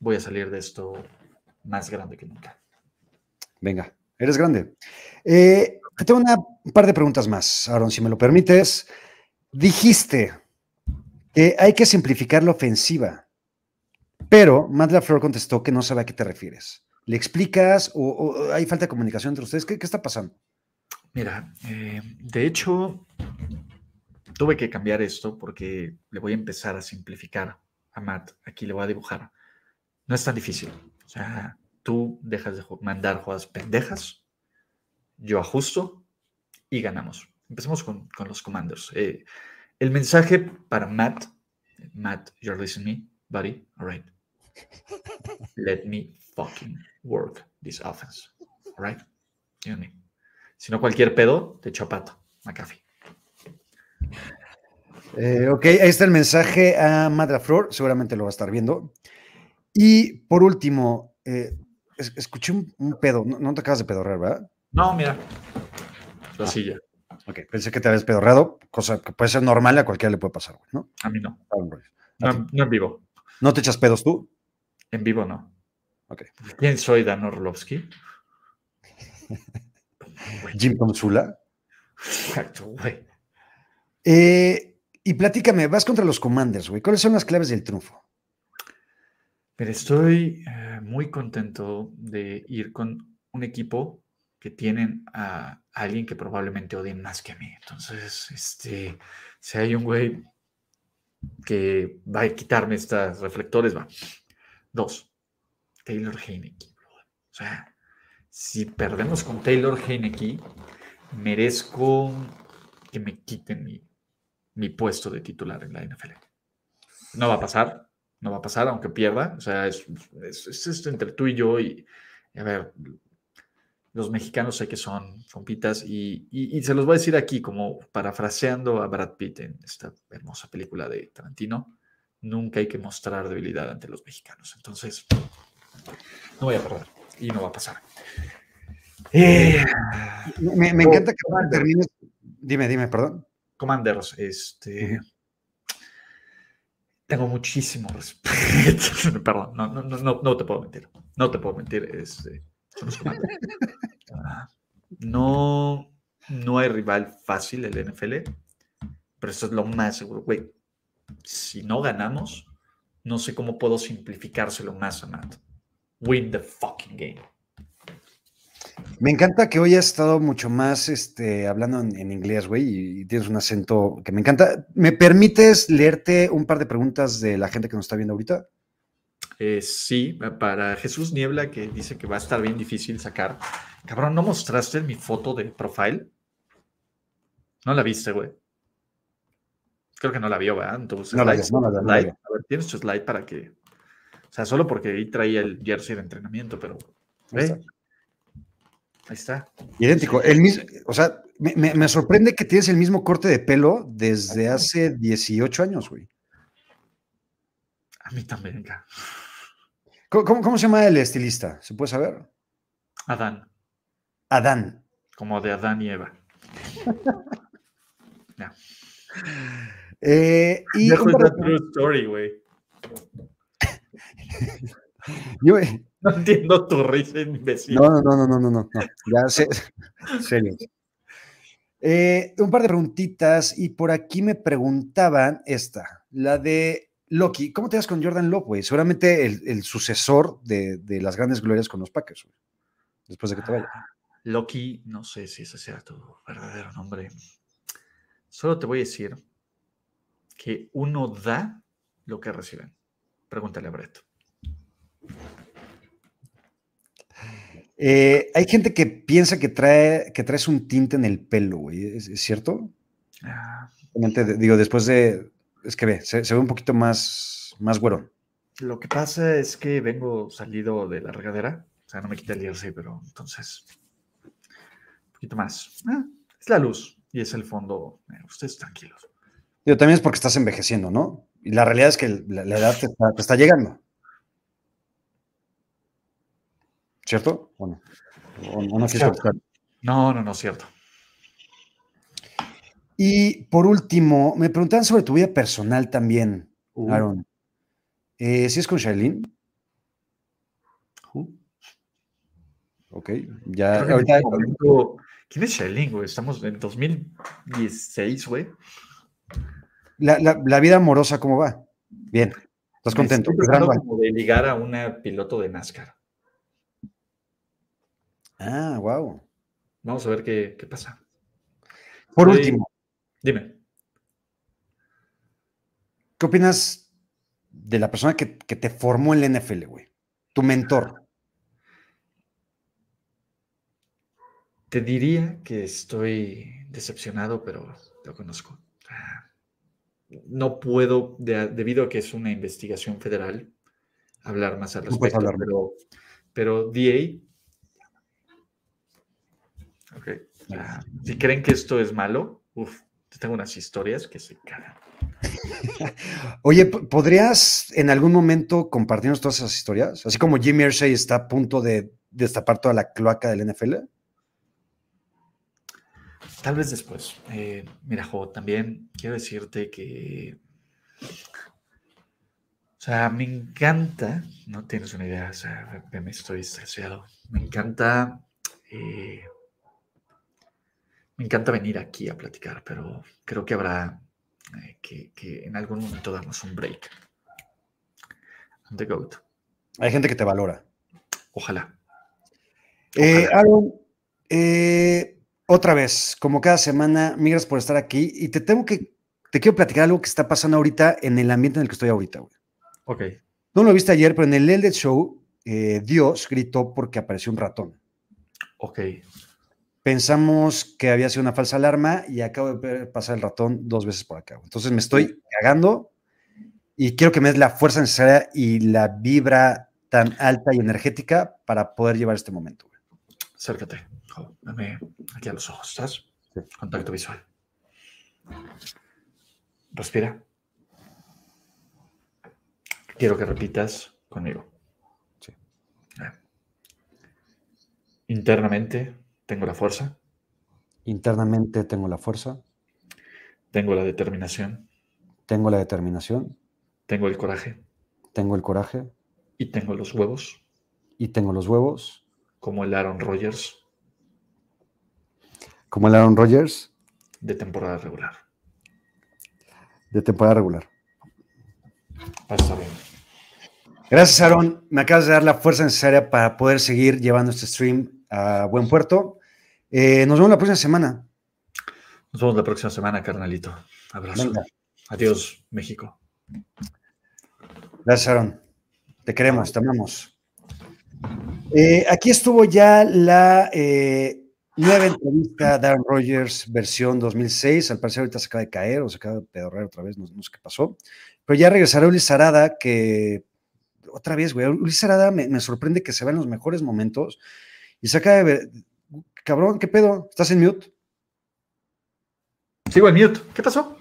Voy a salir de esto más grande que nunca. Venga, eres grande. Te tengo una, un par de preguntas más, Aaron, si me lo permites. Dijiste que hay que simplificar la ofensiva, pero Matt LaFleur contestó que no sabe a qué te refieres. ¿Le explicas o, o hay falta de comunicación entre ustedes? ¿Qué, qué está pasando? Mira, eh, de hecho, tuve que cambiar esto porque le voy a empezar a simplificar a Matt. Aquí le voy a dibujar. No es tan difícil. O sea, tú dejas de mandar jugadas pendejas, yo ajusto y ganamos. Empecemos con, con los comandos. Eh, el mensaje para Matt, Matt, you're listening me, buddy, all right. Let me fucking work this offense, all right? You. Si no, cualquier pedo, te echo pato, McAfee. Eh, ok, ahí está el mensaje a Matt LaFleur, seguramente lo va a estar viendo. Y por último, eh, es- escuché un, un pedo, no, no te acabas de pedorrear, ¿verdad? No, mira. La silla. Ok, pensé que te habías pedorreado, cosa que puede ser normal, a cualquiera le puede pasar, ¿no? A mí no. No, no en vivo. ¿No te echas pedos tú? En vivo no. Ok. ¿Quién soy, Dan Orlovsky? (laughs) Jim Consula. Exacto, güey. Eh, y platícame, vas contra los Commanders, güey. ¿Cuáles son las claves del triunfo? Pero estoy eh, muy contento de ir con un equipo que tienen a alguien que probablemente odien más que a mí. Entonces, este, si hay un güey que va a quitarme estos reflectores, va. Dos, Taylor Heineke. O sea, si perdemos con Taylor Heineke, merezco que me quiten mi, mi puesto de titular en la NFL. No va a pasar, no va a pasar, aunque pierda. O sea, es, es- es esto entre tú y yo. Y a ver, los mexicanos sé que son compitas y, y- y se los voy a decir aquí, como parafraseando a Brad Pitt en esta hermosa película de Tarantino. Nunca hay que mostrar debilidad ante los mexicanos. Entonces, no voy a perder y no va a pasar. Eh, Me, me Oh, encanta que termines. Dime, dime, perdón. Commanders, este. Tengo muchísimo respeto. (laughs) Perdón, no, no, no, no, no te puedo mentir. No te puedo mentir. Este, son los Commanders. Ah, no, no hay rival fácil en el NFL, pero esto es lo más seguro. Güey, si no ganamos, no sé cómo puedo simplificárselo más a Matt. Win the fucking game. Me encanta que hoy has estado mucho más este, hablando en, en inglés, güey, y, y tienes un acento que me encanta. ¿Me permites leerte un par de preguntas de la gente que nos está viendo ahorita? Eh, sí, para Jesús Niebla, que dice que va a estar bien difícil sacar. Cabrón, ¿no mostraste mi foto de profile? No la viste, güey. Creo que no la vio, ¿verdad? No vi, no no Slide. A ver, tienes tu slide para que. O sea, solo porque ahí traía el jersey de entrenamiento, pero. Ahí está. Ve, ahí está. Idéntico. El mismo, o sea, me, me- me sorprende que tienes el mismo corte de pelo desde hace 18 años, güey. A mí también, ¿Cómo, cómo- cómo se llama el estilista? ¿Se puede saber? Adán, Adán. como de Adán y Eva. (laughs) Ya. Eh, y Viejo, un es par de- la true story, güey. (laughs) yo- No entiendo tu risa, imbécil. No, no, no, no, no, no, no. Ya sé. (laughs) Serio. Eh, un par de preguntitas y por aquí me preguntaban esta, la de Loki. ¿Cómo te das con Jordan Love, güey? Seguramente el, el sucesor de, de las grandes glorias con los Packers, güey. Después de que te vaya. Loki, no sé si ese sea tu verdadero nombre. Solo te voy a decir que uno da lo que reciben. Pregúntale a Brett. Eh, hay gente que piensa que, trae, que traes un tinte en el pelo, güey. ¿Es, es cierto? Ah, digo, después de. Es que ve, se, se ve un poquito más, más güero. lo que pasa es que vengo salido de la regadera. O sea, no me quité el jersey, pero entonces. Un poquito más. Ah, es la luz y es el fondo. Eh, ustedes tranquilos. Digo, también es porque estás envejeciendo, ¿no? Y la realidad es que la, la edad te está, te está llegando. ¿Cierto? Bueno, o, o no Cierto. contestar. No, no, no, cierto. Y por último, me preguntaban sobre tu vida personal también, Uh. Aaron. Eh, ¿Sí es con Shailene? Uh. Ok, ya. Ahorita- este momento- ¿Quién es Shailene, güey? Estamos en 2016, güey. La, la- la vida amorosa, ¿cómo va? Bien, estás contento. estoy como de ligar a una piloto de NASCAR. Ah, wow. Vamos a ver qué, qué pasa. Por último, Dime. ¿qué opinas de la persona que, que te formó en la NFL, güey? Tu mentor. Te diría que estoy decepcionado, pero lo conozco. No puedo, de- debido a que es una investigación federal, hablar más al No puedes respecto, hablar. pero, pero DA. Ok. ah, si creen que esto es malo, uff, tengo unas historias que se cagan. (laughs) Oye, ¿podrías en algún momento compartirnos todas esas historias? Así como Jimmy Irsay está a punto de destapar toda la cloaca del NFL. Tal vez después. Eh, mira, Jo, también quiero decirte que. O sea, me encanta, no tienes una idea, o sea, me, estoy estresado. Me encanta. eh, me encanta venir aquí a platicar, pero creo que habrá eh, que, que en algún momento darnos un break. I'm the GOAT. Hay gente que te valora. Ojalá. Eh, Ojalá. Aaron, eh, otra vez, como cada semana, migras por estar aquí y te tengo que, te quiero platicar algo que está pasando ahorita en el ambiente en el que estoy ahorita, güey. Ok. No lo viste ayer, pero en el Late Show, eh, Dios gritó porque apareció un ratón. Ok. Pensamos que había sido una falsa alarma y acabo de pasar el ratón dos veces por acá. güey. Entonces me estoy cagando y quiero que me des la fuerza necesaria y la vibra tan alta y energética para poder llevar este momento. güey. Acércate. Dame aquí a los ojos, ¿estás? Sí. Contacto visual. Respira. Quiero que repitas conmigo. Sí. Internamente tengo la fuerza, Internamente tengo la fuerza, tengo la determinación, tengo la determinación, tengo el coraje tengo el coraje y tengo los huevos, y tengo los huevos, como el Aaron Rodgers como el Aaron Rodgers de temporada regular. de temporada regular. Va a estar bien. Gracias, Aaron. Me acabas de dar la fuerza necesaria para poder seguir llevando este stream a buen puerto. Eh, nos vemos la próxima semana. Nos vemos la próxima semana, carnalito. Abrazo. Venga. Adiós, México. Gracias, Aaron. Te queremos, te amamos. Eh, aquí estuvo ya la eh, nueva entrevista de Aaron Rodgers, versión 2006. Al parecer ahorita se acaba de caer o se acaba de pedorrear otra vez, no, no sé qué pasó. Pero ya regresará Ulises Arada, que otra vez, güey, Ulises Arada me, me sorprende que se va en los mejores momentos y se acaba de ver. Cabrón, ¿qué pedo? ¿Estás en mute? Sigo en mute. ¿Qué pasó?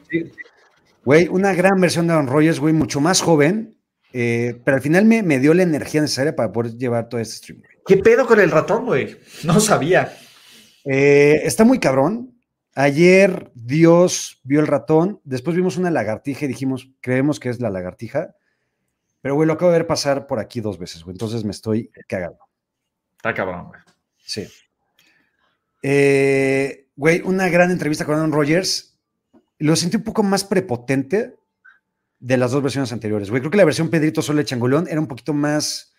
Güey, una gran versión de Aaron Rodgers, güey, mucho más joven, eh, pero al final me, me dio la energía necesaria para poder llevar todo este stream, güey. ¿Qué pedo con el ratón, güey? No sabía. Eh, está muy cabrón. Ayer Dios vio el ratón, después vimos una lagartija y dijimos, creemos que es la lagartija, pero güey, lo acabo de ver pasar por aquí dos veces, güey, entonces me estoy cagando. Está cabrón, güey. Sí. Eh, güey, una gran entrevista con Aaron Rodgers. Lo sentí un poco más prepotente de las dos versiones anteriores, güey. Creo que la versión Pedrito Sole Changolón era un poquito más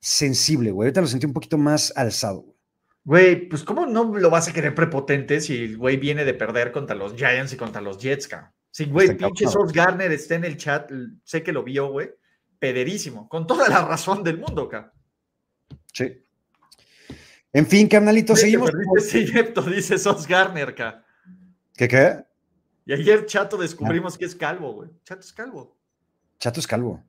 sensible, güey. Ahorita lo sentí un poquito más alzado, güey. Güey, pues ¿cómo no lo vas a querer prepotente si el güey viene de perder contra los Giants y contra los Jets, cabrón? Sí, güey, Está pinche. Sos Garner está en el chat, sé que lo vio, güey. Pederísimo, con toda la razón del mundo, cabrón. Sí. En fin, carnalito, seguimos. Perdiste ese inepto, dice Sos Garner, cabrón. ¿Qué qué? Y ayer Chato descubrimos que es calvo, güey. Chato es calvo. Chato es calvo.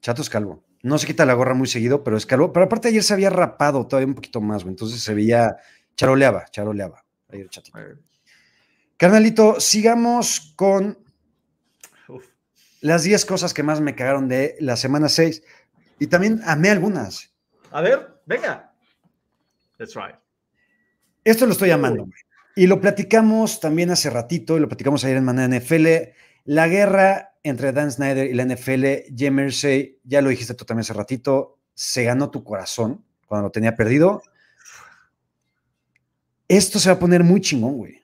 Chato es calvo. No se quita la gorra muy seguido, pero es calvo. Pero aparte ayer se había rapado todavía un poquito más, güey. Entonces se veía, charoleaba, charoleaba. Ayer chatito. Carnalito, sigamos con uf. las 10 cosas que más me cagaron de la semana 6. Y también amé algunas. A ver, venga. That's right. Esto lo estoy llamando, güey. Y lo platicamos también hace ratito, y lo platicamos ayer en Manera NFL. La guerra entre Dan Snyder y la NFL, Jim ya lo dijiste tú también hace ratito, se ganó tu corazón cuando lo tenía perdido. Esto se va a poner muy chingón, güey.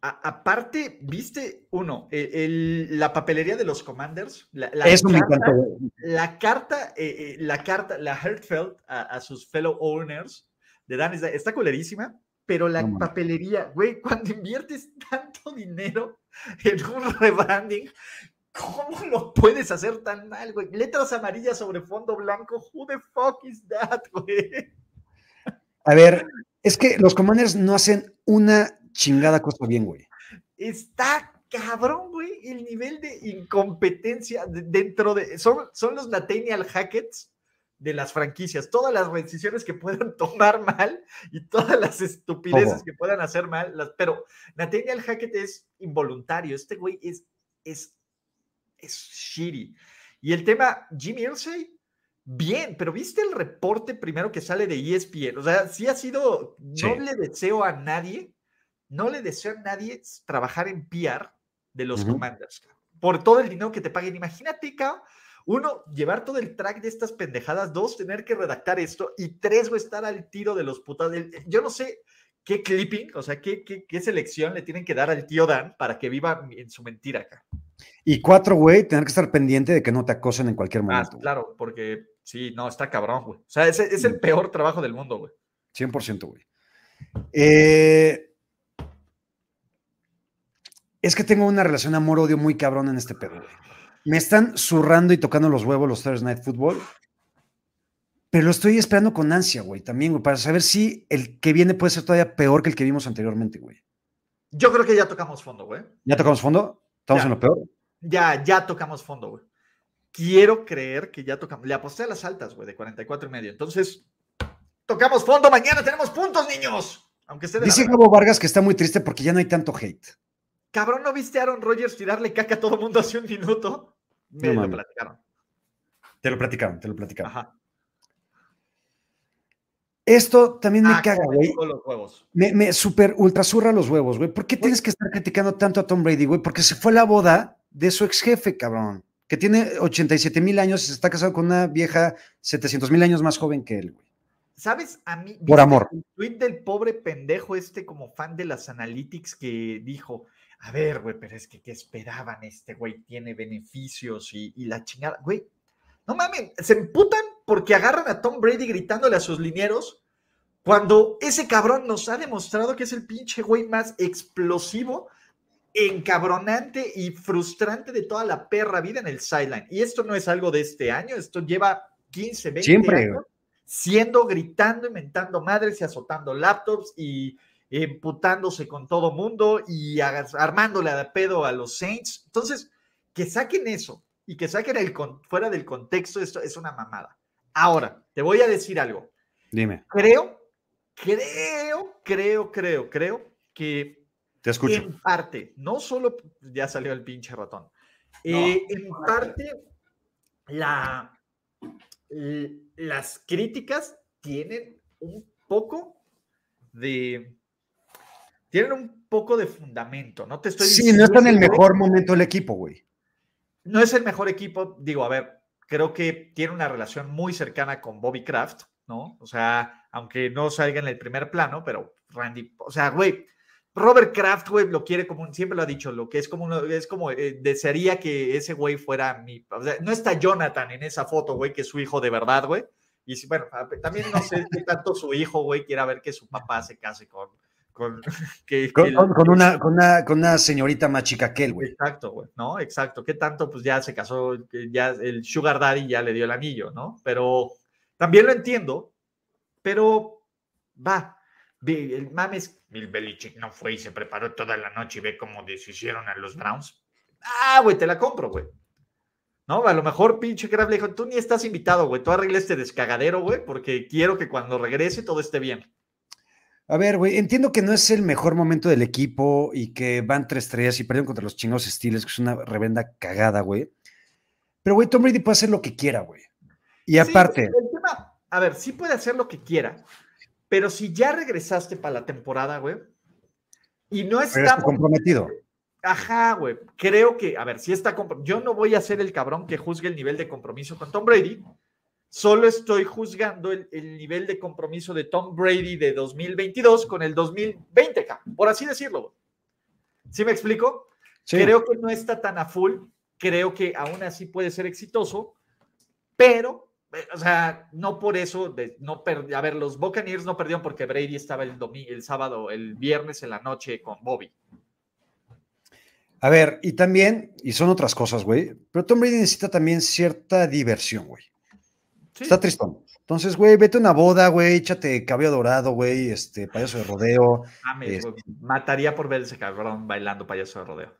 aparte, viste, uno, la papelería de los Commanders. La, Eso carta, me encantó. La carta, eh, eh, la carta, la Heartfelt a, a, sus fellow owners de Dan está, está culerísima, pero la No, papelería, güey, cuando inviertes tanto dinero en un rebranding, ¿cómo lo puedes hacer tan mal, güey? Letras amarillas sobre fondo blanco, who the fuck is that, güey? A ver, es que los Commanders no hacen una chingada cosa bien, güey. Está cabrón, güey, el nivel de incompetencia de- dentro de... Son, son los Nathaniel Hackets de las franquicias. Todas las decisiones que puedan (laughs) tomar mal y todas las estupideces que puedan hacer mal. las- pero Nathaniel Hackett es involuntario. Este güey es, es, es shitty. Y el tema, Jimmy Irsay, bien, pero ¿viste el reporte primero que sale de ESPN? O sea, sí ha sido... Sí. No le deseo a nadie no le deseo a nadie trabajar en PR de los. Commanders por todo el dinero que te paguen. Imagínate, cabrón, uno, llevar todo el track de estas pendejadas, dos, tener que redactar esto, y tres, güey, estar al tiro de los putados. El- Yo no sé qué clipping, o sea, qué, qué, qué selección le tienen que dar al tío Dan para que viva en su mentira acá. Y cuatro, güey, tener que estar pendiente de que no te acosen en cualquier Ah, momento. claro, porque sí, no, está cabrón, güey. O sea, ese es el peor trabajo del mundo, güey. 100%, güey. Eh, es que tengo una relación amor-odio muy cabrón en este pedo, güey. Me están zurrando y tocando los huevos los Thursday Night Football, pero lo estoy esperando con ansia, güey, también, güey, para saber si el que viene puede ser todavía peor que el que vimos anteriormente, güey. Yo creo que ya tocamos fondo, güey. ¿Ya tocamos fondo? ¿Estamos Ya. en lo peor? Ya, ya tocamos fondo, güey. Quiero creer que ya tocamos. Le aposté a las altas, güey, de 44 y medio. Entonces, tocamos fondo. Mañana tenemos puntos, niños. Aunque esté de Dice. Gabo Vargas que está muy triste porque ya no hay tanto hate. Cabrón, ¿no viste a Aaron Rodgers tirarle caca a todo mundo hace un minuto? Me No lo platicaron. Te lo platicaron, te lo platicaron. Ajá. Esto también me Ah, caga, güey. Me, me super ultra zurra los huevos, güey. ¿Por qué tienes que estar criticando tanto a Tom Brady, güey? Porque se fue a la boda de su ex jefe, cabrón. Que tiene 87 mil años y se está casado con una vieja 700 mil años más joven que él, güey. ¿Sabes? A mí. Por ¿viste amor. El tweet del pobre pendejo este como fan de las analytics que dijo, a ver, güey, pero es que ¿qué esperaban? Este güey tiene beneficios y, y la chingada. Güey, no mames, se emputan porque agarran a Tom Brady gritándole a sus linieros cuando ese cabrón nos ha demostrado que es el pinche güey más explosivo, encabronante y frustrante de toda la perra vida en el sideline. Y esto no es algo de este año, esto lleva 15, 20 Siempre, años siendo, gritando, inventando madres y azotando laptops y emputándose con todo mundo y armándole a pedo a los Saints. Entonces, que saquen eso y que saquen el con- fuera del contexto, esto es una mamada. Ahora, te voy a decir algo. Dime, Creo, creo, creo, creo, creo que te escucho. en parte, no solo, ya salió el pinche ratón, eh, en parte la, las críticas tienen un poco de, tienen un poco de fundamento, no te estoy Sí, no está en el diciendo- mejor momento del equipo, güey. no es el mejor equipo, digo, a ver, creo que tiene una relación muy cercana con Bobby Kraft, ¿no? O sea, aunque no salga en el primer plano, pero Randy, o sea, güey, Robert Kraft, güey, lo quiere como, siempre lo ha dicho, lo que es como, uno- es como, eh, desearía que ese güey fuera mi, o sea, no está Jonathan en esa foto, güey, que es su hijo de verdad, güey. Y bueno, también no sé qué tanto su hijo, güey, quiera ver que su papá se case con, con, (laughs) que, que Con, el- con- con una, con, una, con una señorita más chica que él, güey. Exacto, güey, ¿no? Exacto. ¿Qué tanto? Pues ya se casó, ya el Sugar Daddy ya le dio el anillo, ¿no? Pero también lo entiendo, pero va. El mames, Bill Belichick no fue y se preparó toda la noche y ve cómo deshicieron a los Browns. Ah, güey, te la compro, güey. No, a lo mejor pinche Kraft le dijo, tú ni estás invitado, güey, tú arregla este descagadero, güey, porque quiero que cuando regrese todo esté bien. A ver, güey, entiendo que no es el mejor momento del equipo y que van tres estrellas y perdieron contra los chingos Steelers, que es una revenda cagada, güey. Pero, güey, Tom Brady puede hacer lo que quiera, güey. Y Sí, aparte, el tema, a ver, sí puede hacer lo que quiera, Pero si ya regresaste para la temporada, güey, y no está comprometido. Ajá, güey. Creo que, a ver, si está. Yo no voy a ser el cabrón que juzgue el nivel de compromiso con Tom Brady. Solo estoy juzgando el, el nivel de compromiso de Tom Brady de 2022 con el 2020, ca- por así decirlo. ¿Sí me explico? Sí. Creo que no está tan a full. Creo que aún así puede ser exitoso, pero, o sea, no por eso, de, no per- a ver, los Buccaneers no perdieron porque Brady estaba el, domi- el sábado, el viernes en la noche con Bobby. A ver, y también, y son otras cosas, güey, pero Tom Brady necesita también cierta diversión, güey. Sí. Está tristón. Entonces, güey, vete a una boda, güey, échate cabello dorado, güey, este, payaso de rodeo. Mames, Este. Mataría por ver ese cabrón bailando payaso de rodeo.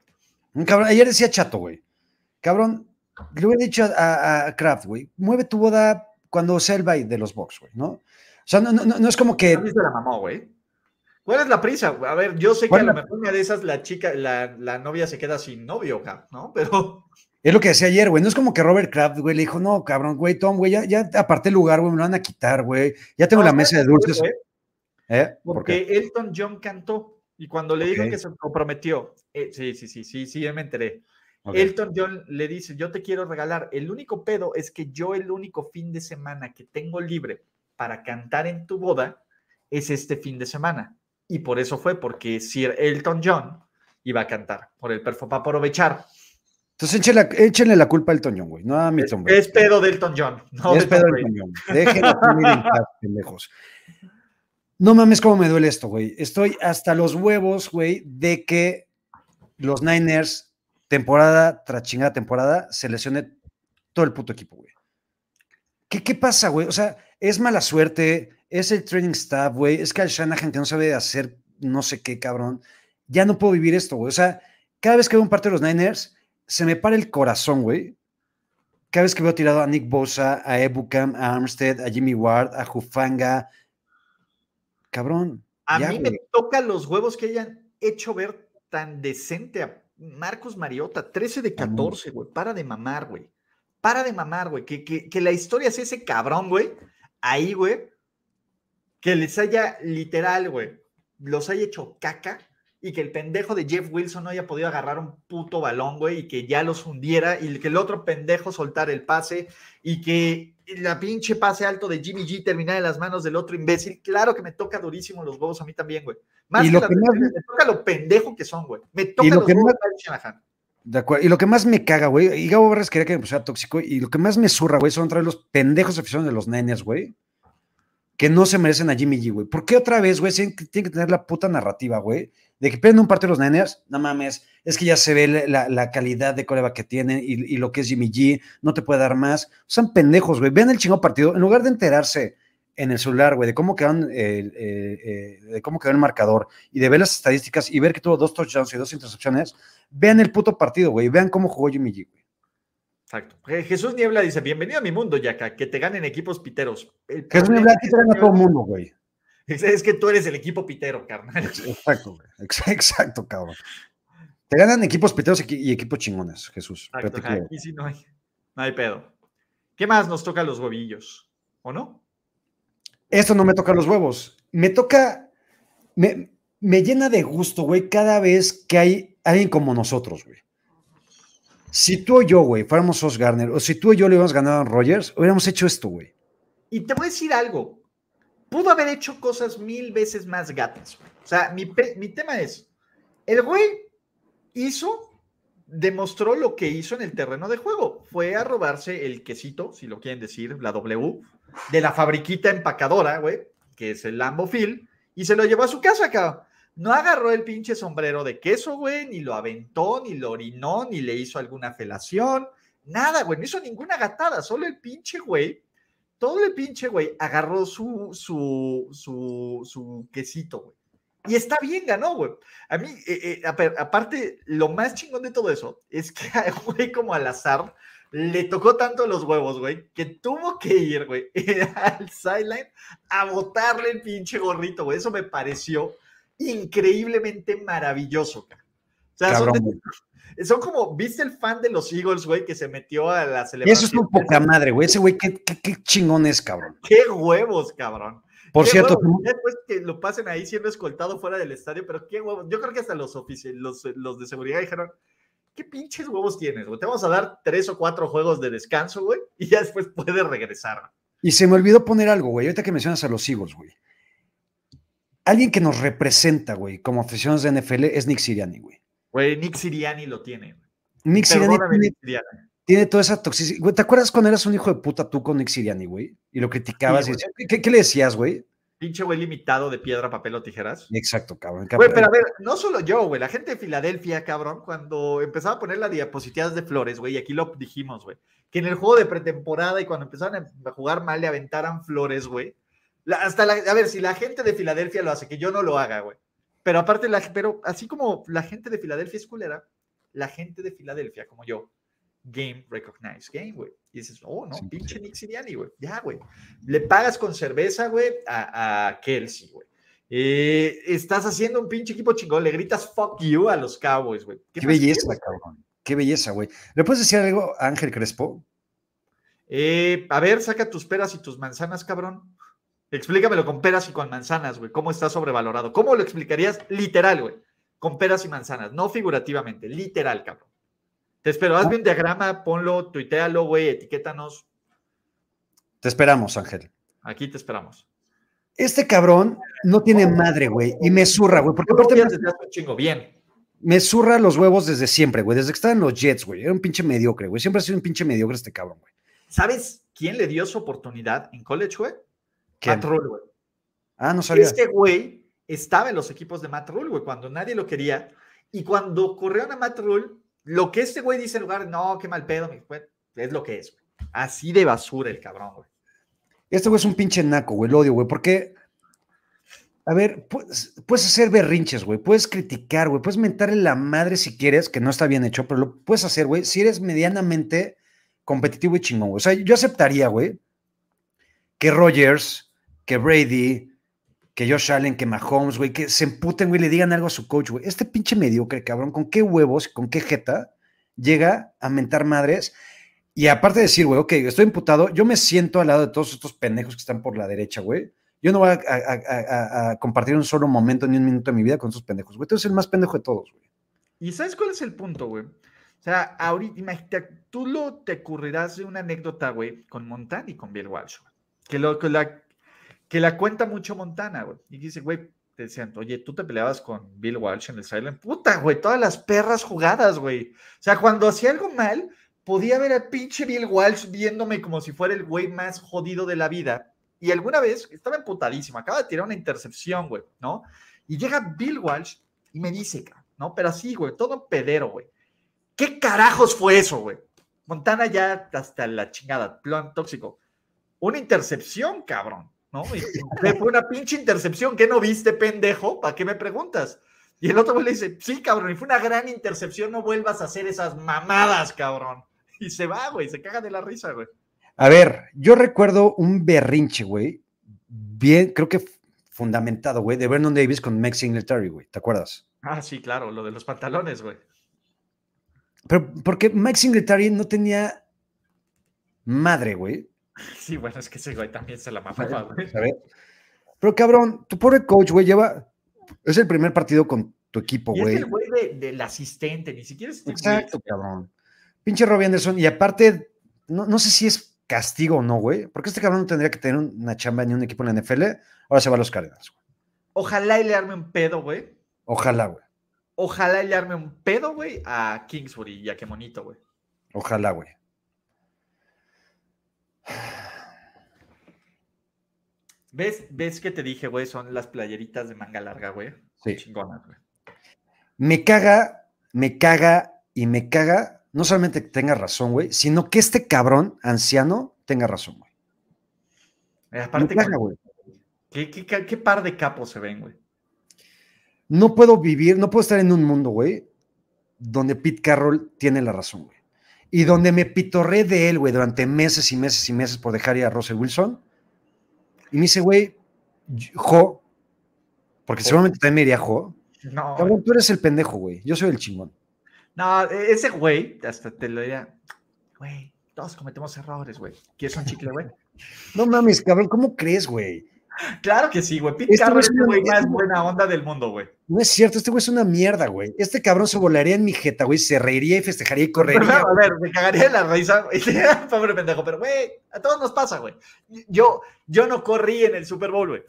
Un cabrón, ayer decía chato, güey. Cabrón, le hubiera dicho a, a- Kraft, güey, mueve tu boda cuando sea el baile de los box, güey, ¿no? O sea, no, no, no- no es como que. La güey. ¿Cuál es la prisa? A ver, yo sé que ¿Cuál a lo mejor una de esas la chica, la, la novia se queda sin novio, ¿no? Pero Es lo que decía ayer, güey. No es como que Robert Kraft, güey, le dijo, no, cabrón, güey, Tom, güey, ya, ya aparté el lugar, güey, me lo van a quitar, güey. Ya tengo No, la mesa de dulces. güey, ¿Eh? ¿Por qué? porque Elton John cantó y cuando le dijo Ok. que se comprometió, eh, sí, sí, sí, sí, sí, ya me enteré. Elton John le dice, yo te quiero regalar, el único pedo es que yo el único fin de semana que tengo libre para cantar en tu boda es este fin de semana. Y por eso fue, porque Sir Elton John iba a cantar, por el perfo, para aprovechar. Entonces échenle, échenle la culpa al Toñón, güey, no a mi Es, es pedo de Elton John. (laughs) No Es pedo del. Toñón. Paz, pendejos. No mames cómo me duele esto, güey. Estoy hasta los huevos, güey, de que los Niners, temporada tras chingada temporada, se lesione todo el puto equipo, güey. ¿Qué, qué pasa, güey? O sea, es mala suerte, es el training staff, güey, es que al Shanahan que no sabe hacer no sé qué, cabrón. Ya no puedo vivir esto, güey. O sea, cada vez que veo un partido de los Niners, se me para el corazón, güey. Cada vez que veo tirado a Nick Bosa, a Ebukam, a Armstead, a Jimmy Ward, a Jufanga. Cabrón. A ya, mí güey. me toca los huevos que hayan hecho ver tan decente a Marcos Mariota, 13 de 14, güey. Para de mamar, güey. Para de mamar, güey. Que, que, que la historia sea ese cabrón, güey. Ahí, güey. Que les haya literal, güey. Los haya hecho caca. Y que el pendejo de Jeff Wilson no haya podido agarrar un puto balón, güey. Y que ya los hundiera. Y que el otro pendejo soltara el pase. Y que la pinche pase alto de Jimmy G terminara en las manos del otro imbécil. Claro que me toca durísimo los huevos a mí también, güey. Más Y que lo que más- me toca lo pendejo que son, güey. Me toca lo los que huevos más-. De acuerdo. Y lo que más me caga, güey, y Gabo Barras quería que me pusiera tóxico, y lo que más me zurra, güey, son otra vez los pendejos aficionados de los Niners, güey, que no se merecen a Jimmy G, güey. ¿Por qué otra vez, güey, tienen que, tener la puta narrativa, güey, de que pierden un partido los Niners? No mames, es que ya se ve la, la- calidad de coreback que tienen y, y lo que es Jimmy G, no te puede dar más. Son pendejos, güey. Vean el chingado partido, en lugar de enterarse en el celular, güey, de cómo quedaron, eh, de cómo quedó el marcador y de ver las estadísticas y ver que tuvo dos touchdowns y dos intercepciones, vean el puto partido, güey, y vean cómo jugó Jimmy G, güey. Exacto. Je- Jesús Niebla dice: Bienvenido a mi mundo, Yaka. Que te ganen equipos piteros. El un problema aquí te gana todo el mundo, güey. es, que tú eres el equipo pitero, carnal. Exacto, güey. Ex- (laughs) Exacto, cabrón. Te ganan equipos piteros y equipos chingones, Jesús. Exacto, ajá, aquí sí no hay, no hay pedo. ¿Qué más nos toca los huevillos? ¿O no? Esto no me toca los huevos. Me toca. Me, me llena de gusto, güey, cada vez que hay alguien como nosotros, güey. Si tú o yo, güey, fuéramos Sos Garner, o si tú y yo le hubiéramos ganado a Rogers, hubiéramos hecho esto, güey. Y te voy a decir algo. Pudo haber hecho cosas mil veces más gatas. O sea, mi, mi tema es, el güey hizo, demostró lo que hizo en el terreno de juego. Fue a robarse el quesito, si lo quieren decir, la W, de la fabriquita empacadora, güey, que es el Lambo Phil, y se lo llevó a su casa, cabrón. No agarró el pinche sombrero de queso, güey, ni lo aventó, ni lo orinó, ni le hizo alguna felación. Nada, güey, no hizo ninguna gatada, solo el pinche güey todo el pinche güey agarró su, su, su, su quesito, güey. Y está bien, ganó, güey. A mí, eh, eh, aparte, lo más chingón de todo eso es que güey como al azar le tocó tanto los huevos, güey, que tuvo que ir, güey, (laughs) al sideline a botarle el pinche gorrito, güey. Eso me pareció increíblemente maravilloso, cara. O sea, son, de- como, ¿viste el fan de los Eagles, güey, que se metió a la Eso celebración? es un poca madre, güey. Ese güey, qué, qué, qué chingón es, cabrón. ¡Qué huevos, cabrón! Por Qué cierto, huevos, Después que lo pasen ahí siendo escoltado fuera del estadio, pero qué huevos. Yo creo que hasta los oficiales, los, los de seguridad dijeron, ¿qué pinches huevos tienes, güey? Te vamos a dar tres o cuatro juegos de descanso, güey, y ya después puedes regresar. y se me olvidó poner algo, güey. Ahorita que mencionas a los Eagles, güey. Alguien que nos representa, güey, como aficionados de NFL es Nick Siriani, güey. Güey, Nick Siriani lo tiene. Nick Siriani tiene, Siriani. tiene toda esa toxicidad. Güey, ¿te acuerdas cuando eras un hijo de puta tú con Nick Siriani, güey? Y lo criticabas. Sí, y decías- ¿qué, qué le decías, güey? Pinche güey limitado de piedra, papel o tijeras. Exacto, cabrón. Güey, pero a ver, no solo yo, güey, la gente de Filadelfia, cabrón, cuando empezaba a poner las diapositivas de flores, güey, y aquí lo dijimos, güey, que en el juego de pretemporada y cuando empezaban a jugar mal le aventaran flores, güey. La- hasta la, a ver, si la gente de Filadelfia lo hace, que yo no lo haga, güey. Pero aparte, la, pero así como la gente de Filadelfia es culera, la gente de Filadelfia, como yo, game recognized game, güey. Y dices, oh, no, Sí, pinche sí. Nick Siriani, güey. Ya, güey. Le pagas con cerveza, güey, a, a Kelsey, güey. Eh, estás haciendo un pinche equipo chingón, le gritas fuck you a los Cowboys, güey. Qué belleza, quieres, cabrón. Qué belleza, güey. ¿Le puedes decir algo a Ángel Crespo? Eh, a ver, saca tus peras y tus manzanas, cabrón. Explícamelo con peras y con manzanas, güey. ¿Cómo está sobrevalorado? ¿Cómo lo explicarías literal, güey? Con peras y manzanas, no figurativamente, literal, cabrón. Te espero, hazme un diagrama, ponlo, tuitealo, güey, etiquétanos. Te esperamos, Ángel. Aquí te esperamos. Este cabrón no tiene madre, güey. Y me zurra, güey. Porque aparte me, desde hace un chingo, bien. me zurra los huevos desde siempre, güey. Desde que estaba en los Jets, güey. Era un pinche mediocre, güey. Siempre ha sido un pinche mediocre este cabrón, güey. ¿Sabes quién le dio su oportunidad en college, güey? ¿Quién? Matt Rule, güey. Ah, no sabía. Este güey estaba en los equipos de Matt Rule, güey, cuando nadie lo quería. Y cuando corrieron a Matt Rule, lo que este güey dice en lugar, no, qué mal pedo, güey, es lo que es, güey. Así de basura el cabrón, güey. Este güey es un pinche naco, güey. Lo odio, güey. Porque, a ver, puedes, puedes hacer berrinches, güey. Puedes criticar, güey. Puedes mentarle la madre si quieres, que no está bien hecho, pero lo puedes hacer, güey. Si eres medianamente competitivo y chingón, güey. O sea, yo aceptaría, güey, que Rogers, que Brady, que Josh Allen, que Mahomes, güey, que se emputen, güey, le digan algo a su coach, güey. Este pinche mediocre, cabrón, con qué huevos, con qué jeta llega a mentar madres. Y aparte de decir, güey, ok, estoy imputado, yo me siento al lado de todos estos pendejos que están por la derecha, güey. Yo no voy a, compartir un solo momento ni un minuto de mi vida con estos pendejos, güey. Tú eres el más pendejo de todos, güey. ¿Y sabes cuál es el punto, güey? O sea, ahorita, imagínate, tú lo te ocurrirás de una anécdota, güey, con Montana y con Bill Walsh. Que, lo, que, la, que la cuenta mucho Montana, güey. Y dice, güey, te decían, oye, tú te peleabas con Bill Walsh en el Silent. Puta, güey, todas las perras jugadas, güey. O sea, cuando hacía algo mal, podía ver al pinche Bill Walsh viéndome como si fuera el güey más jodido de la vida. Y alguna vez estaba emputadísimo, acaba de tirar una intercepción, güey, ¿no? Y llega Bill Walsh y me dice, ¿no? Pero así, güey, todo pedero, güey. ¿Qué carajos fue eso, güey? Montana ya hasta la chingada, plan tóxico. Una intercepción, cabrón, ¿no? Y, (laughs) fue una pinche intercepción, ¿qué no viste, pendejo? ¿Para qué me preguntas? Y el otro güey le dice, sí, cabrón, y fue una gran intercepción, no vuelvas a hacer esas mamadas, cabrón. Y se va, güey, se caga de la risa, güey. A ver, yo recuerdo un berrinche, güey, bien, creo que fundamentado, güey, de Vernon Davis con Max Singletary, güey, ¿te acuerdas? Ah, sí, claro, lo de los pantalones, güey. Pero porque Max Singletary no tenía madre, güey. Sí, bueno, es que ese güey también se la mamaba, güey. Pero cabrón, tu pobre coach, güey, lleva, es el primer partido con tu equipo, Y es güey. el güey de- del asistente, ni siquiera es este güey. Exacto, cabrón. Pinche Robbie Anderson. Y aparte, no, no sé si es castigo o no, güey. Porque este cabrón no tendría que tener una chamba ni un equipo en la NFL. Ahora se va a los Cardinals, güey. Ojalá y le arme un pedo, güey. Ojalá, güey. Ojalá y le arme un pedo, güey, a Kingsbury y a qué monito, güey. Ojalá, güey. ¿Ves, ¿Ves que te dije, güey? Son las playeritas de manga larga, güey. Sí. Chingonas, güey. Me caga, me caga y me caga. No solamente que tenga razón, güey, sino que este cabrón anciano tenga razón, güey. Eh, Me caga, güey. ¿qué, qué, qué- qué par de capos se ven, güey? No puedo vivir, no puedo estar en un mundo, güey, donde Pete Carroll tiene la razón, güey. Y donde me pitorré de él, güey, durante meses y meses y meses por dejar ir a Russell Wilson. Y me dice, güey, Jo, porque Jo. seguramente también me diría Jo. No, Cabrón, tú eres el pendejo, güey. Yo soy el chingón. no, e- ese güey, hasta te lo diría, güey, todos cometemos errores, güey. ¿Quieres un chicle, güey? (laughs) No mames, cabrón, ¿cómo crees, güey? Claro que sí, güey. Pete Este Carroll es el güey más buena onda del mundo, güey. No es cierto, este güey es una mierda, güey. Este cabrón se volaría en mi jeta, güey, se reiría y festejaría y correría. Pero, a ver, me cagaría la risa, güey. (laughs) Pobre pendejo, pero, güey, a todos nos pasa, güey. Yo, yo no corrí en el Super Bowl, güey.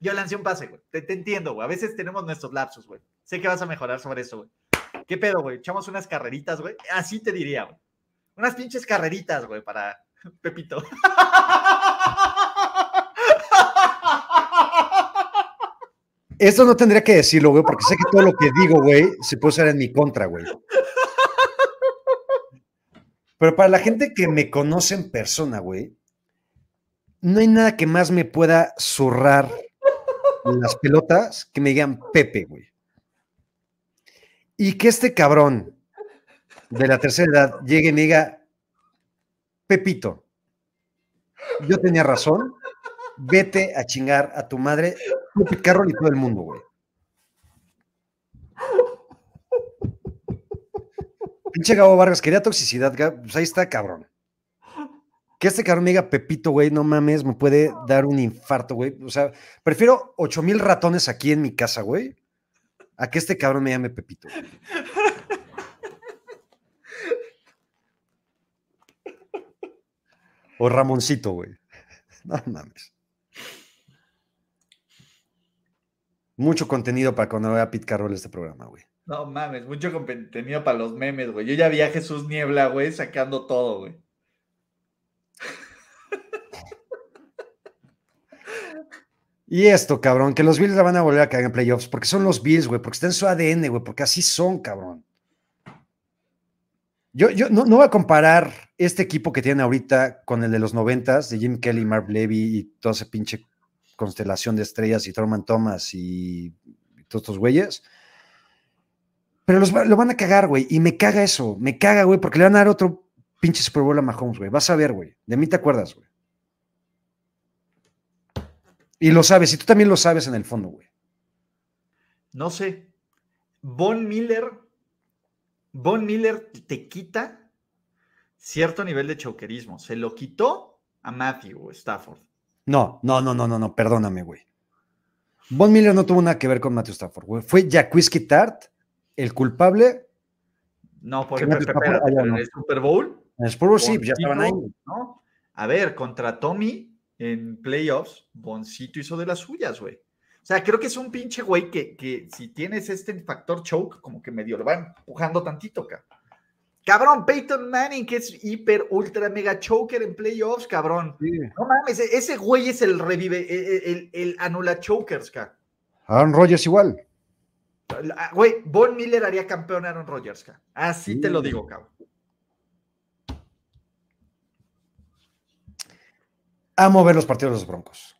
Yo lancé un pase, güey. Te, te entiendo, güey. A veces tenemos nuestros lapsos, güey. Sé que vas a mejorar sobre eso, güey. ¿Qué pedo, güey? Echamos unas carreritas, güey. Así te diría, güey. Unas pinches carreritas, güey, para Pepito. (laughs) Esto no tendría que decirlo, güey, porque sé que todo lo que digo, güey, se puede usar en mi contra, güey. Pero para la gente que me conoce en persona, güey, no hay nada que más me pueda zurrar las pelotas que me digan Pepe, güey. Y que este cabrón de la tercera edad llegue y me diga, Pepito, yo tenía razón, vete a chingar a tu madre, Carroll y todo el mundo, güey. Pinche Gabo Vargas, quería toxicidad, pues ahí está, cabrón. Que este cabrón me diga Pepito, güey, no mames, me puede dar un infarto, güey. O sea, prefiero ocho mil ratones aquí en mi casa, güey, a que este cabrón me llame Pepito. O Ramoncito, güey. No mames. Mucho contenido para cuando vea Pete Carroll este programa, güey. No mames, mucho contenido para los memes, güey. Yo ya vi a Jesús Niebla, güey, sacando todo, güey. (laughs) Y esto, cabrón, que los Bills la van a volver a caer en playoffs, porque son los Bills, güey, porque está en su ADN, güey, porque así son, cabrón. Yo, yo no, no voy a comparar este equipo que tienen ahorita con el de los noventas, de Jim Kelly, Mark Levy y toda esa pinche constelación de estrellas y Thurman Thomas y, todos estos güeyes. Pero los, lo van a cagar, güey, y me caga eso, me caga, güey, porque le van a dar otro pinche Super Bowl a Mahomes, güey. Vas a ver, güey. De mí te acuerdas, güey. Y lo sabes, y tú también lo sabes en el fondo, güey. No sé. Von Miller. Von Miller te quita cierto nivel de choquerismo. Se lo quitó a Matthew Stafford. No, no, no, no, no, no, perdóname, güey. Von Miller no tuvo nada que ver con Matthew Stafford, güey. Fue Jacquisky Tart el culpable No, por Stafford no. el Super Bowl. en el Super Bowl, sí, ya estaban ahí. ¿no? A ver, contra Tommy en playoffs, Boncito hizo de las suyas, güey. O sea, creo que es un pinche güey que, que si tienes este factor choke, como que medio lo va empujando tantito, cabrón. Cabrón, Peyton Manning, que es hiper, ultra, mega choker en playoffs, cabrón. Sí. No mames, e- ese güey es el revive, e- e- el, el anula chokers, cabrón. Aaron Rodgers igual. Ah, Güey, Von Miller haría campeón a Aaron Rodgers, cabrón. Así te lo digo, cabrón. Amo ver los partidos de los Broncos.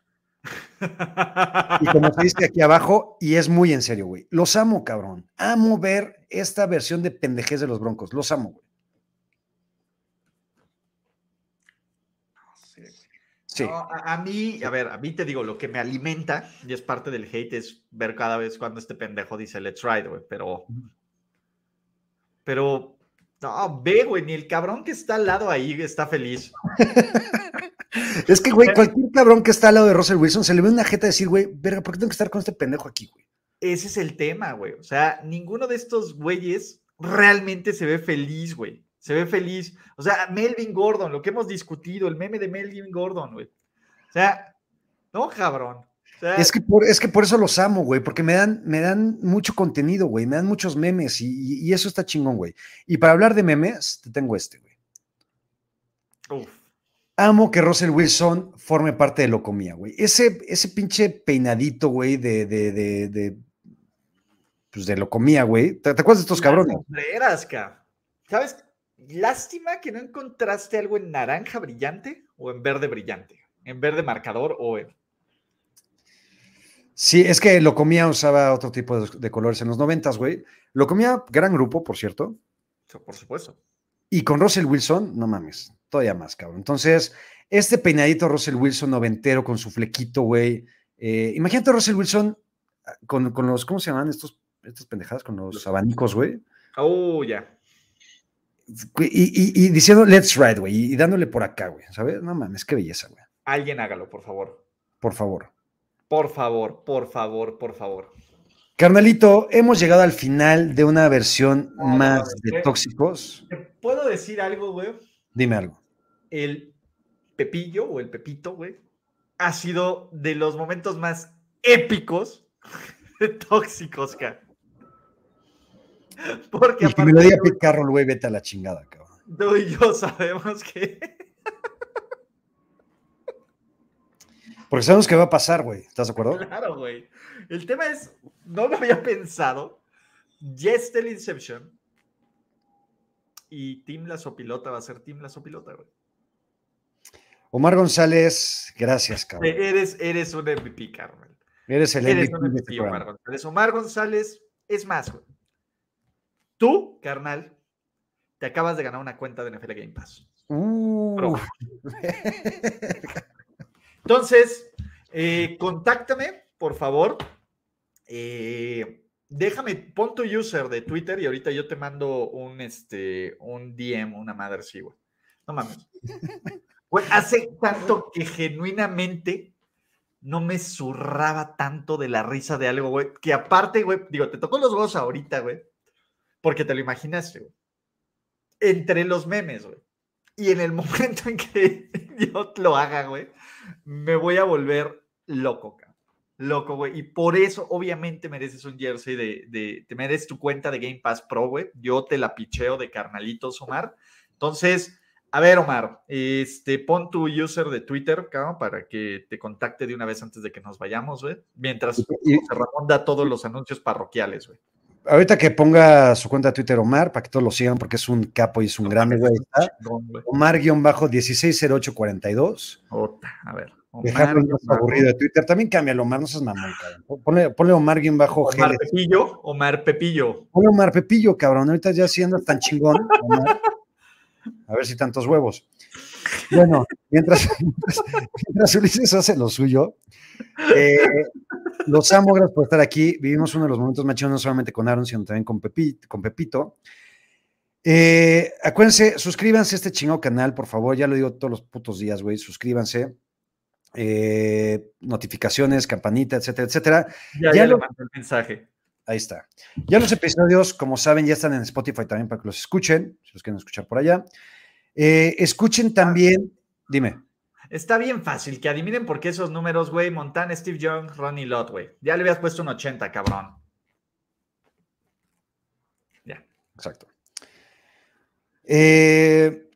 Y como se dice aquí abajo, y es muy en serio, güey. Los amo, cabrón. Amo ver esta versión de pendejez de los Broncos. Los amo, güey. Sí. No, a, a mí, a ver, a mí te digo, lo que me alimenta, y es parte del hate, es ver cada vez cuando este pendejo dice let's ride, güey, pero. Pero. No, ve, güey, ni el cabrón que está al lado ahí está feliz. (laughs) Es que, güey, cualquier cabrón que está al lado de Russell Wilson se le ve una jeta decir, güey, verga, ¿por qué tengo que estar con este pendejo aquí, güey? Ese es el tema, güey. O sea, ninguno de estos güeyes realmente se ve feliz, güey. Se ve feliz. O sea, Melvin Gordon, lo que hemos discutido, el meme de Melvin Gordon, güey. O sea, no, cabrón. O sea, Es que, por, es que por eso los amo, güey, porque me dan, me dan mucho contenido, güey, me dan muchos memes y, y- y eso está chingón, güey. Y para hablar de memes, te tengo este, güey. uf. Amo que Russell Wilson forme parte de Locomía, güey. Ese, ese pinche peinadito, güey, de, de, de, de, pues de Locomía, güey. ¿Te, te acuerdas de estos cabrones? sombreras, ca. ¿Sabes? Lástima que no encontraste algo en naranja brillante o en verde brillante. En verde marcador o en. Sí, es que Locomía usaba otro tipo de, de colores en los noventas, güey. Locomía, gran grupo, por cierto. Por supuesto. Y con Russell Wilson, no mames, todavía más, cabrón. Entonces, este peinadito Russell Wilson noventero con su flequito, güey. eh, imagínate a Russell Wilson ah, con, con los, ¿cómo se llaman estos, estas pendejadas? Con los abanicos, güey. Oh, ya. Y, y- y diciendo, let's ride, güey. Y dándole por acá, güey. ¿Sabes? No mames, qué belleza, güey. Alguien hágalo, por favor. Por favor. Por favor, por favor, por favor. Carnalito, hemos llegado al final de una versión no, más de tóxicos. ¿Te puedo decir algo, güey? Dime algo. El Pepillo o el Pepito, güey, ha sido de los momentos más épicos de (laughs) tóxicos, cara. Porque Y que me lo diga Pete Carroll, güey, vete a la chingada, cabrón. tú y yo (laughs) sabemos que Porque sabemos que va a pasar, güey. ¿Estás de acuerdo? Claro, güey. El tema es, no lo había pensado. Ya está el Inception. Y Team La Sopilota va a ser Team La Sopilota, güey. Omar González, gracias, cabrón. Eres, eres un MVP, Carmen. Eres el Eres MVP un de este MVP, Omar. González. Omar González, es más, güey. Tú, carnal, te acabas de ganar una cuenta de NFL Game Pass. Uh. Entonces, eh, contáctame, por favor. Eh, déjame, pon tu user de Twitter y ahorita yo te mando un, este, un DM, una madre sí, güey. No mames. (laughs) Güey, hace tanto que genuinamente no me zurraba tanto de la risa de algo, güey, que aparte, güey, digo, te tocó los huevos ahorita, güey, porque te lo imaginaste, güey. Entre los memes, güey. Y en el (laughs) momento en que yo lo haga, güey, me voy a volver loco, cabrón. Loco, güey. Y por eso, obviamente, mereces un jersey de, de- Te mereces tu cuenta de Game Pass Pro, güey. Yo te la picheo de carnalitos, Omar. Entonces, a ver, Omar, este, pon tu user de Twitter, cabrón, para que te contacte de una vez antes de que nos vayamos, güey. Mientras Y- José Ramón da todos los anuncios parroquiales, güey. Ahorita que ponga su cuenta de Twitter Omar, para que todos lo sigan, porque es un capo y es un grande, güey. está Chingón, güey. Omar-160842. Ota, A ver. Omar, aburrido de Twitter. También cámbialo, Omar, no seas mamón, cabrón. Ponle, ponle Omar GL. Pepillo, Omar Pepillo. Ponle Omar Pepillo, cabrón. Ahorita ya andas tan chingón. Omar. A ver si tantos huevos. Bueno, mientras, mientras, mientras Ulises hace lo suyo, eh, los amo, gracias por estar aquí. Vivimos uno de los momentos más chidos, no solamente con Aaron, sino también con, Pepi- con Pepito. Eh, acuérdense, suscríbanse a este chingado canal, por favor. Ya lo digo todos los putos días, güey. Suscríbanse. Eh, notificaciones, campanita, etcétera, etcétera. Ya, Ya ya lo- le mandé el mensaje. Ahí está. Ya los episodios, como saben, ya están en Spotify también para que los escuchen, si los quieren escuchar por allá. Eh, escuchen también, dime. Está bien fácil que adivinen por qué esos números, güey. Montana, Steve Young, Ronnie Lott, güey. Ya le habías puesto un 80, cabrón. Ya. Exacto. Eh,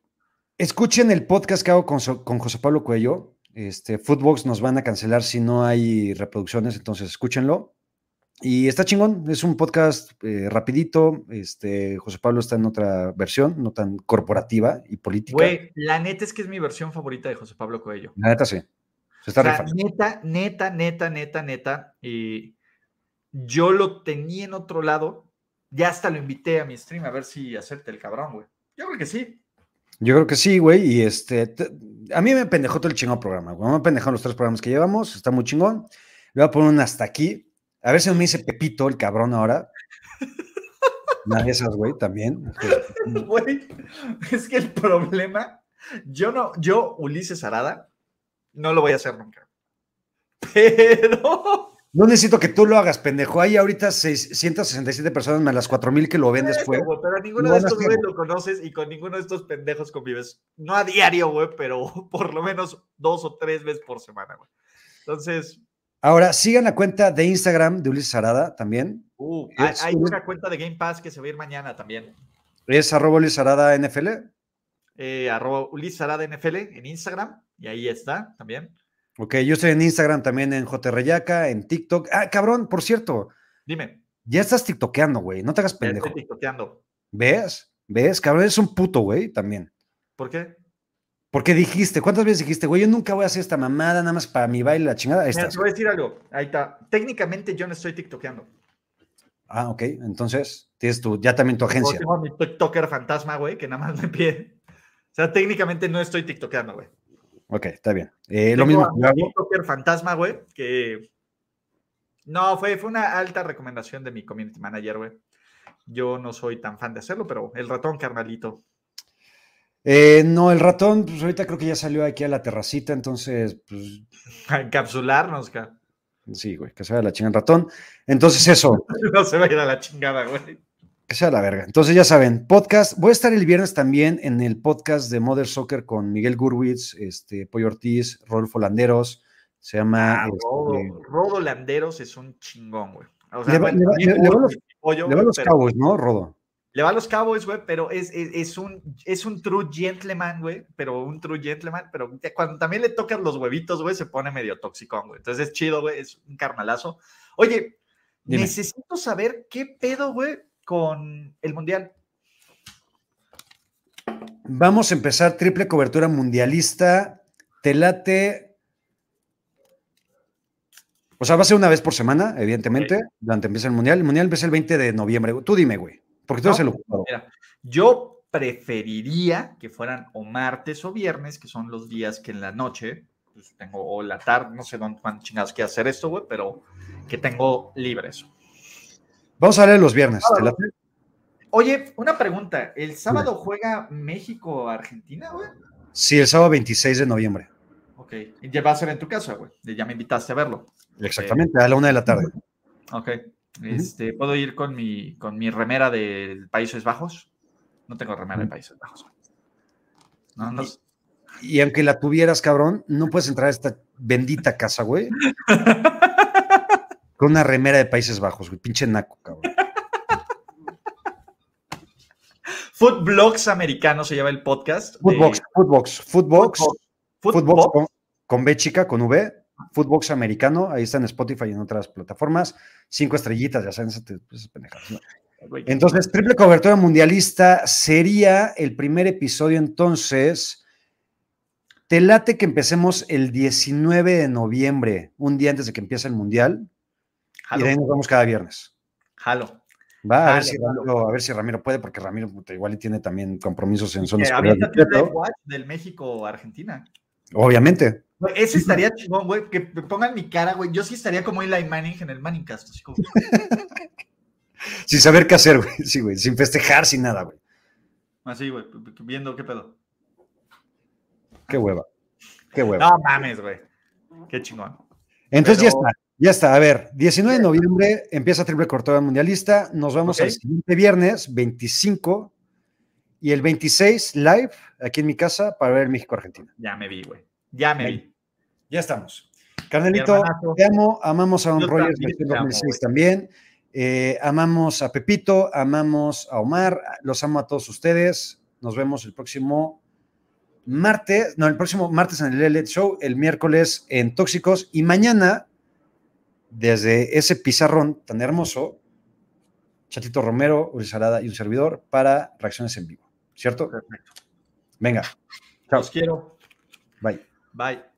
escuchen el podcast que hago con, con José Pablo Cuello. Este, Footbox nos van a cancelar si no hay reproducciones, entonces escúchenlo. Y está chingón, es un podcast eh, rapidito. Este, José Pablo está en otra versión, no tan corporativa y política. Güey, la neta es que es mi versión favorita de José Pablo Coelho. La neta sí. Se está O sea, neta, neta, neta, neta, neta. Y yo lo tenía en otro lado. Ya hasta lo invité a mi stream a ver si acepta el cabrón, güey. Yo creo que sí. Yo creo que sí, güey. Y este, te- a mí me pendejó todo el chingón programa. güey. Me pendejó los tres programas que llevamos. Está muy chingón. Le voy a poner un hasta aquí. A ver si me dice Pepito, el cabrón, ahora. Una de esas, güey, también. (laughs) Es que el problema, yo no, yo, Ulises Arada, no lo voy a hacer nunca. (laughs) Pero No necesito que tú lo hagas, pendejo. Hay ahorita 667 personas más las 4000 que lo ven después. Pero ninguno Lo de estos güeyes lo conoces y con ninguno de estos pendejos convives. No a diario, güey, pero (laughs) por lo menos dos o tres veces por semana, güey. Entonces, Ahora, sigan la cuenta de Instagram de Ulises Arada también. uh, hay, Es hay un- una cuenta de Game Pass que se va a ir mañana también. Es arroba Ulises Arada NFL. Eh, arroba Ulises Arada NFL en Instagram y ahí está también. Ok, yo estoy en Instagram también en JRyaca, en TikTok. Ah, cabrón, por cierto, Dime, ya estás tiktokeando, güey. No te hagas ya pendejo. estoy tiktokeando. ¿Ves? ¿Ves? Cabrón, eres un puto, güey, también. ¿Por qué? Porque dijiste, ¿cuántas veces dijiste, güey, yo nunca voy a hacer esta mamada nada más para mi baile, la chingada? Ahí Mira, te voy a decir algo. Ahí está. Técnicamente yo no estoy tiktokeando. Ah, ok. Entonces, tienes tu, ya también tu Yo agencia. Tengo a mi TikToker fantasma, güey, que nada más me pide. O sea, técnicamente no estoy tiktokeando, güey. Ok, está bien. Eh, lo mismo yo hago. Fantasma, güey, que. No, fue, fue una alta recomendación de mi community manager, güey. Yo no soy tan fan de hacerlo, pero el ratón, carnalito. Eh, no, el ratón, pues ahorita creo que ya salió aquí a la terracita, entonces, pues, A encapsularnos, ca. Sí, güey, que se vaya la chingada el ratón. Entonces, eso. (laughs) no se va a ir a la chingada, güey. Que sea la verga. Entonces, ya saben, podcast. Voy a estar el viernes también en el podcast de Mother Soccer con Miguel Gurwitz, este, Pollo Ortiz, Rodolfo Landeros. Se llama. Ah, este, Rodo, Landeros es un chingón, güey. O sea, le va, bueno, le va- también le- le va por los- pollo, le va los pero- Cowboys, ¿no, Rodo? Le va a los Cowboys, güey, pero es, es, es un, es un true gentleman, güey, pero un true gentleman, pero cuando también le tocan los huevitos, güey, se pone medio toxicón, güey. Entonces es chido, güey, es un carnalazo. Oye, Dime. necesito saber qué pedo, güey, con el Mundial. Vamos a empezar triple cobertura mundialista. Te late. O sea, va a ser una vez por semana, evidentemente, durante empieza el mundial. El mundial empieza el 20 de noviembre. Tú dime, güey. Porque tú eres No, el ocupado. Mira, yo preferiría que fueran o martes o viernes, que son los días que en la noche, pues tengo, o la tarde, no sé dónde, cuándo chingados quiero hacer esto, güey, pero que tengo libres. Vamos a hablar de los viernes. ¿Te Sábado. late? Oye, una pregunta. ¿El sábado juega México-Argentina, güey? Sí, el sábado 26 de noviembre. Ok. Y ya va a ser en tu casa, güey. Ya me invitaste a verlo. Exactamente, a la una de la tarde. Ok. Este, ¿Puedo ir con mi, con mi remera de Países Bajos? No tengo remera de Países Bajos. No, no. Y aunque la tuvieras, cabrón, no puedes entrar a esta bendita casa, güey, (laughs) con una remera de Países Bajos, güey. Pinche naco, cabrón. Footblogs americano se llama el podcast. de- Footbox, Footbox, Footbox, Footbox. Footbox con, con B chica, con V, Footbox americano, ahí está en Spotify y en otras plataformas. Cinco estrellitas, ya saben, esas, Entonces, triple cobertura mundialista sería el primer episodio. Entonces, te late que empecemos el 19 de noviembre, un día antes de que empiece el mundial, y de ahí nos vamos cada viernes. jalo. Va a ver, si. Ramiro, a ver si Ramiro puede, porque Ramiro igual y tiene también compromisos en zonas de del México-Argentina. Obviamente. Güey, Ese estaría chingón, güey, que me pongan mi cara, güey. Yo sí estaría como Eli Manning en el Manningcast. Así como, (laughs) Sin saber qué hacer, güey. Sí, güey. Sin festejar, sin nada, güey. así, güey, viendo qué pedo. Qué hueva. Qué hueva. No mames, güey. Qué chingón. Entonces ya está. Ya está. A ver, 19 de noviembre empieza triple cortada mundialista. Nos vamos Ok. al siguiente viernes, 25. Y el 26, live, aquí en mi casa, para ver México-Argentina. Ya me vi, güey. Ya me vi. Ya estamos. Carnelito, te amo. Amamos a Don Rogers también versión te amo, 2006 güey. también. Eh, amamos a Pepito, amamos a Omar. Los amo a todos ustedes. Nos vemos el próximo martes, no, el próximo martes en el LLED Show, el miércoles en Tóxicos y mañana, desde ese pizarrón tan hermoso, Chatito Romero, Uri Salada y un servidor para reacciones en vivo. ¿Cierto? Perfecto. Venga, Chao. Los quiero. bye. Bye.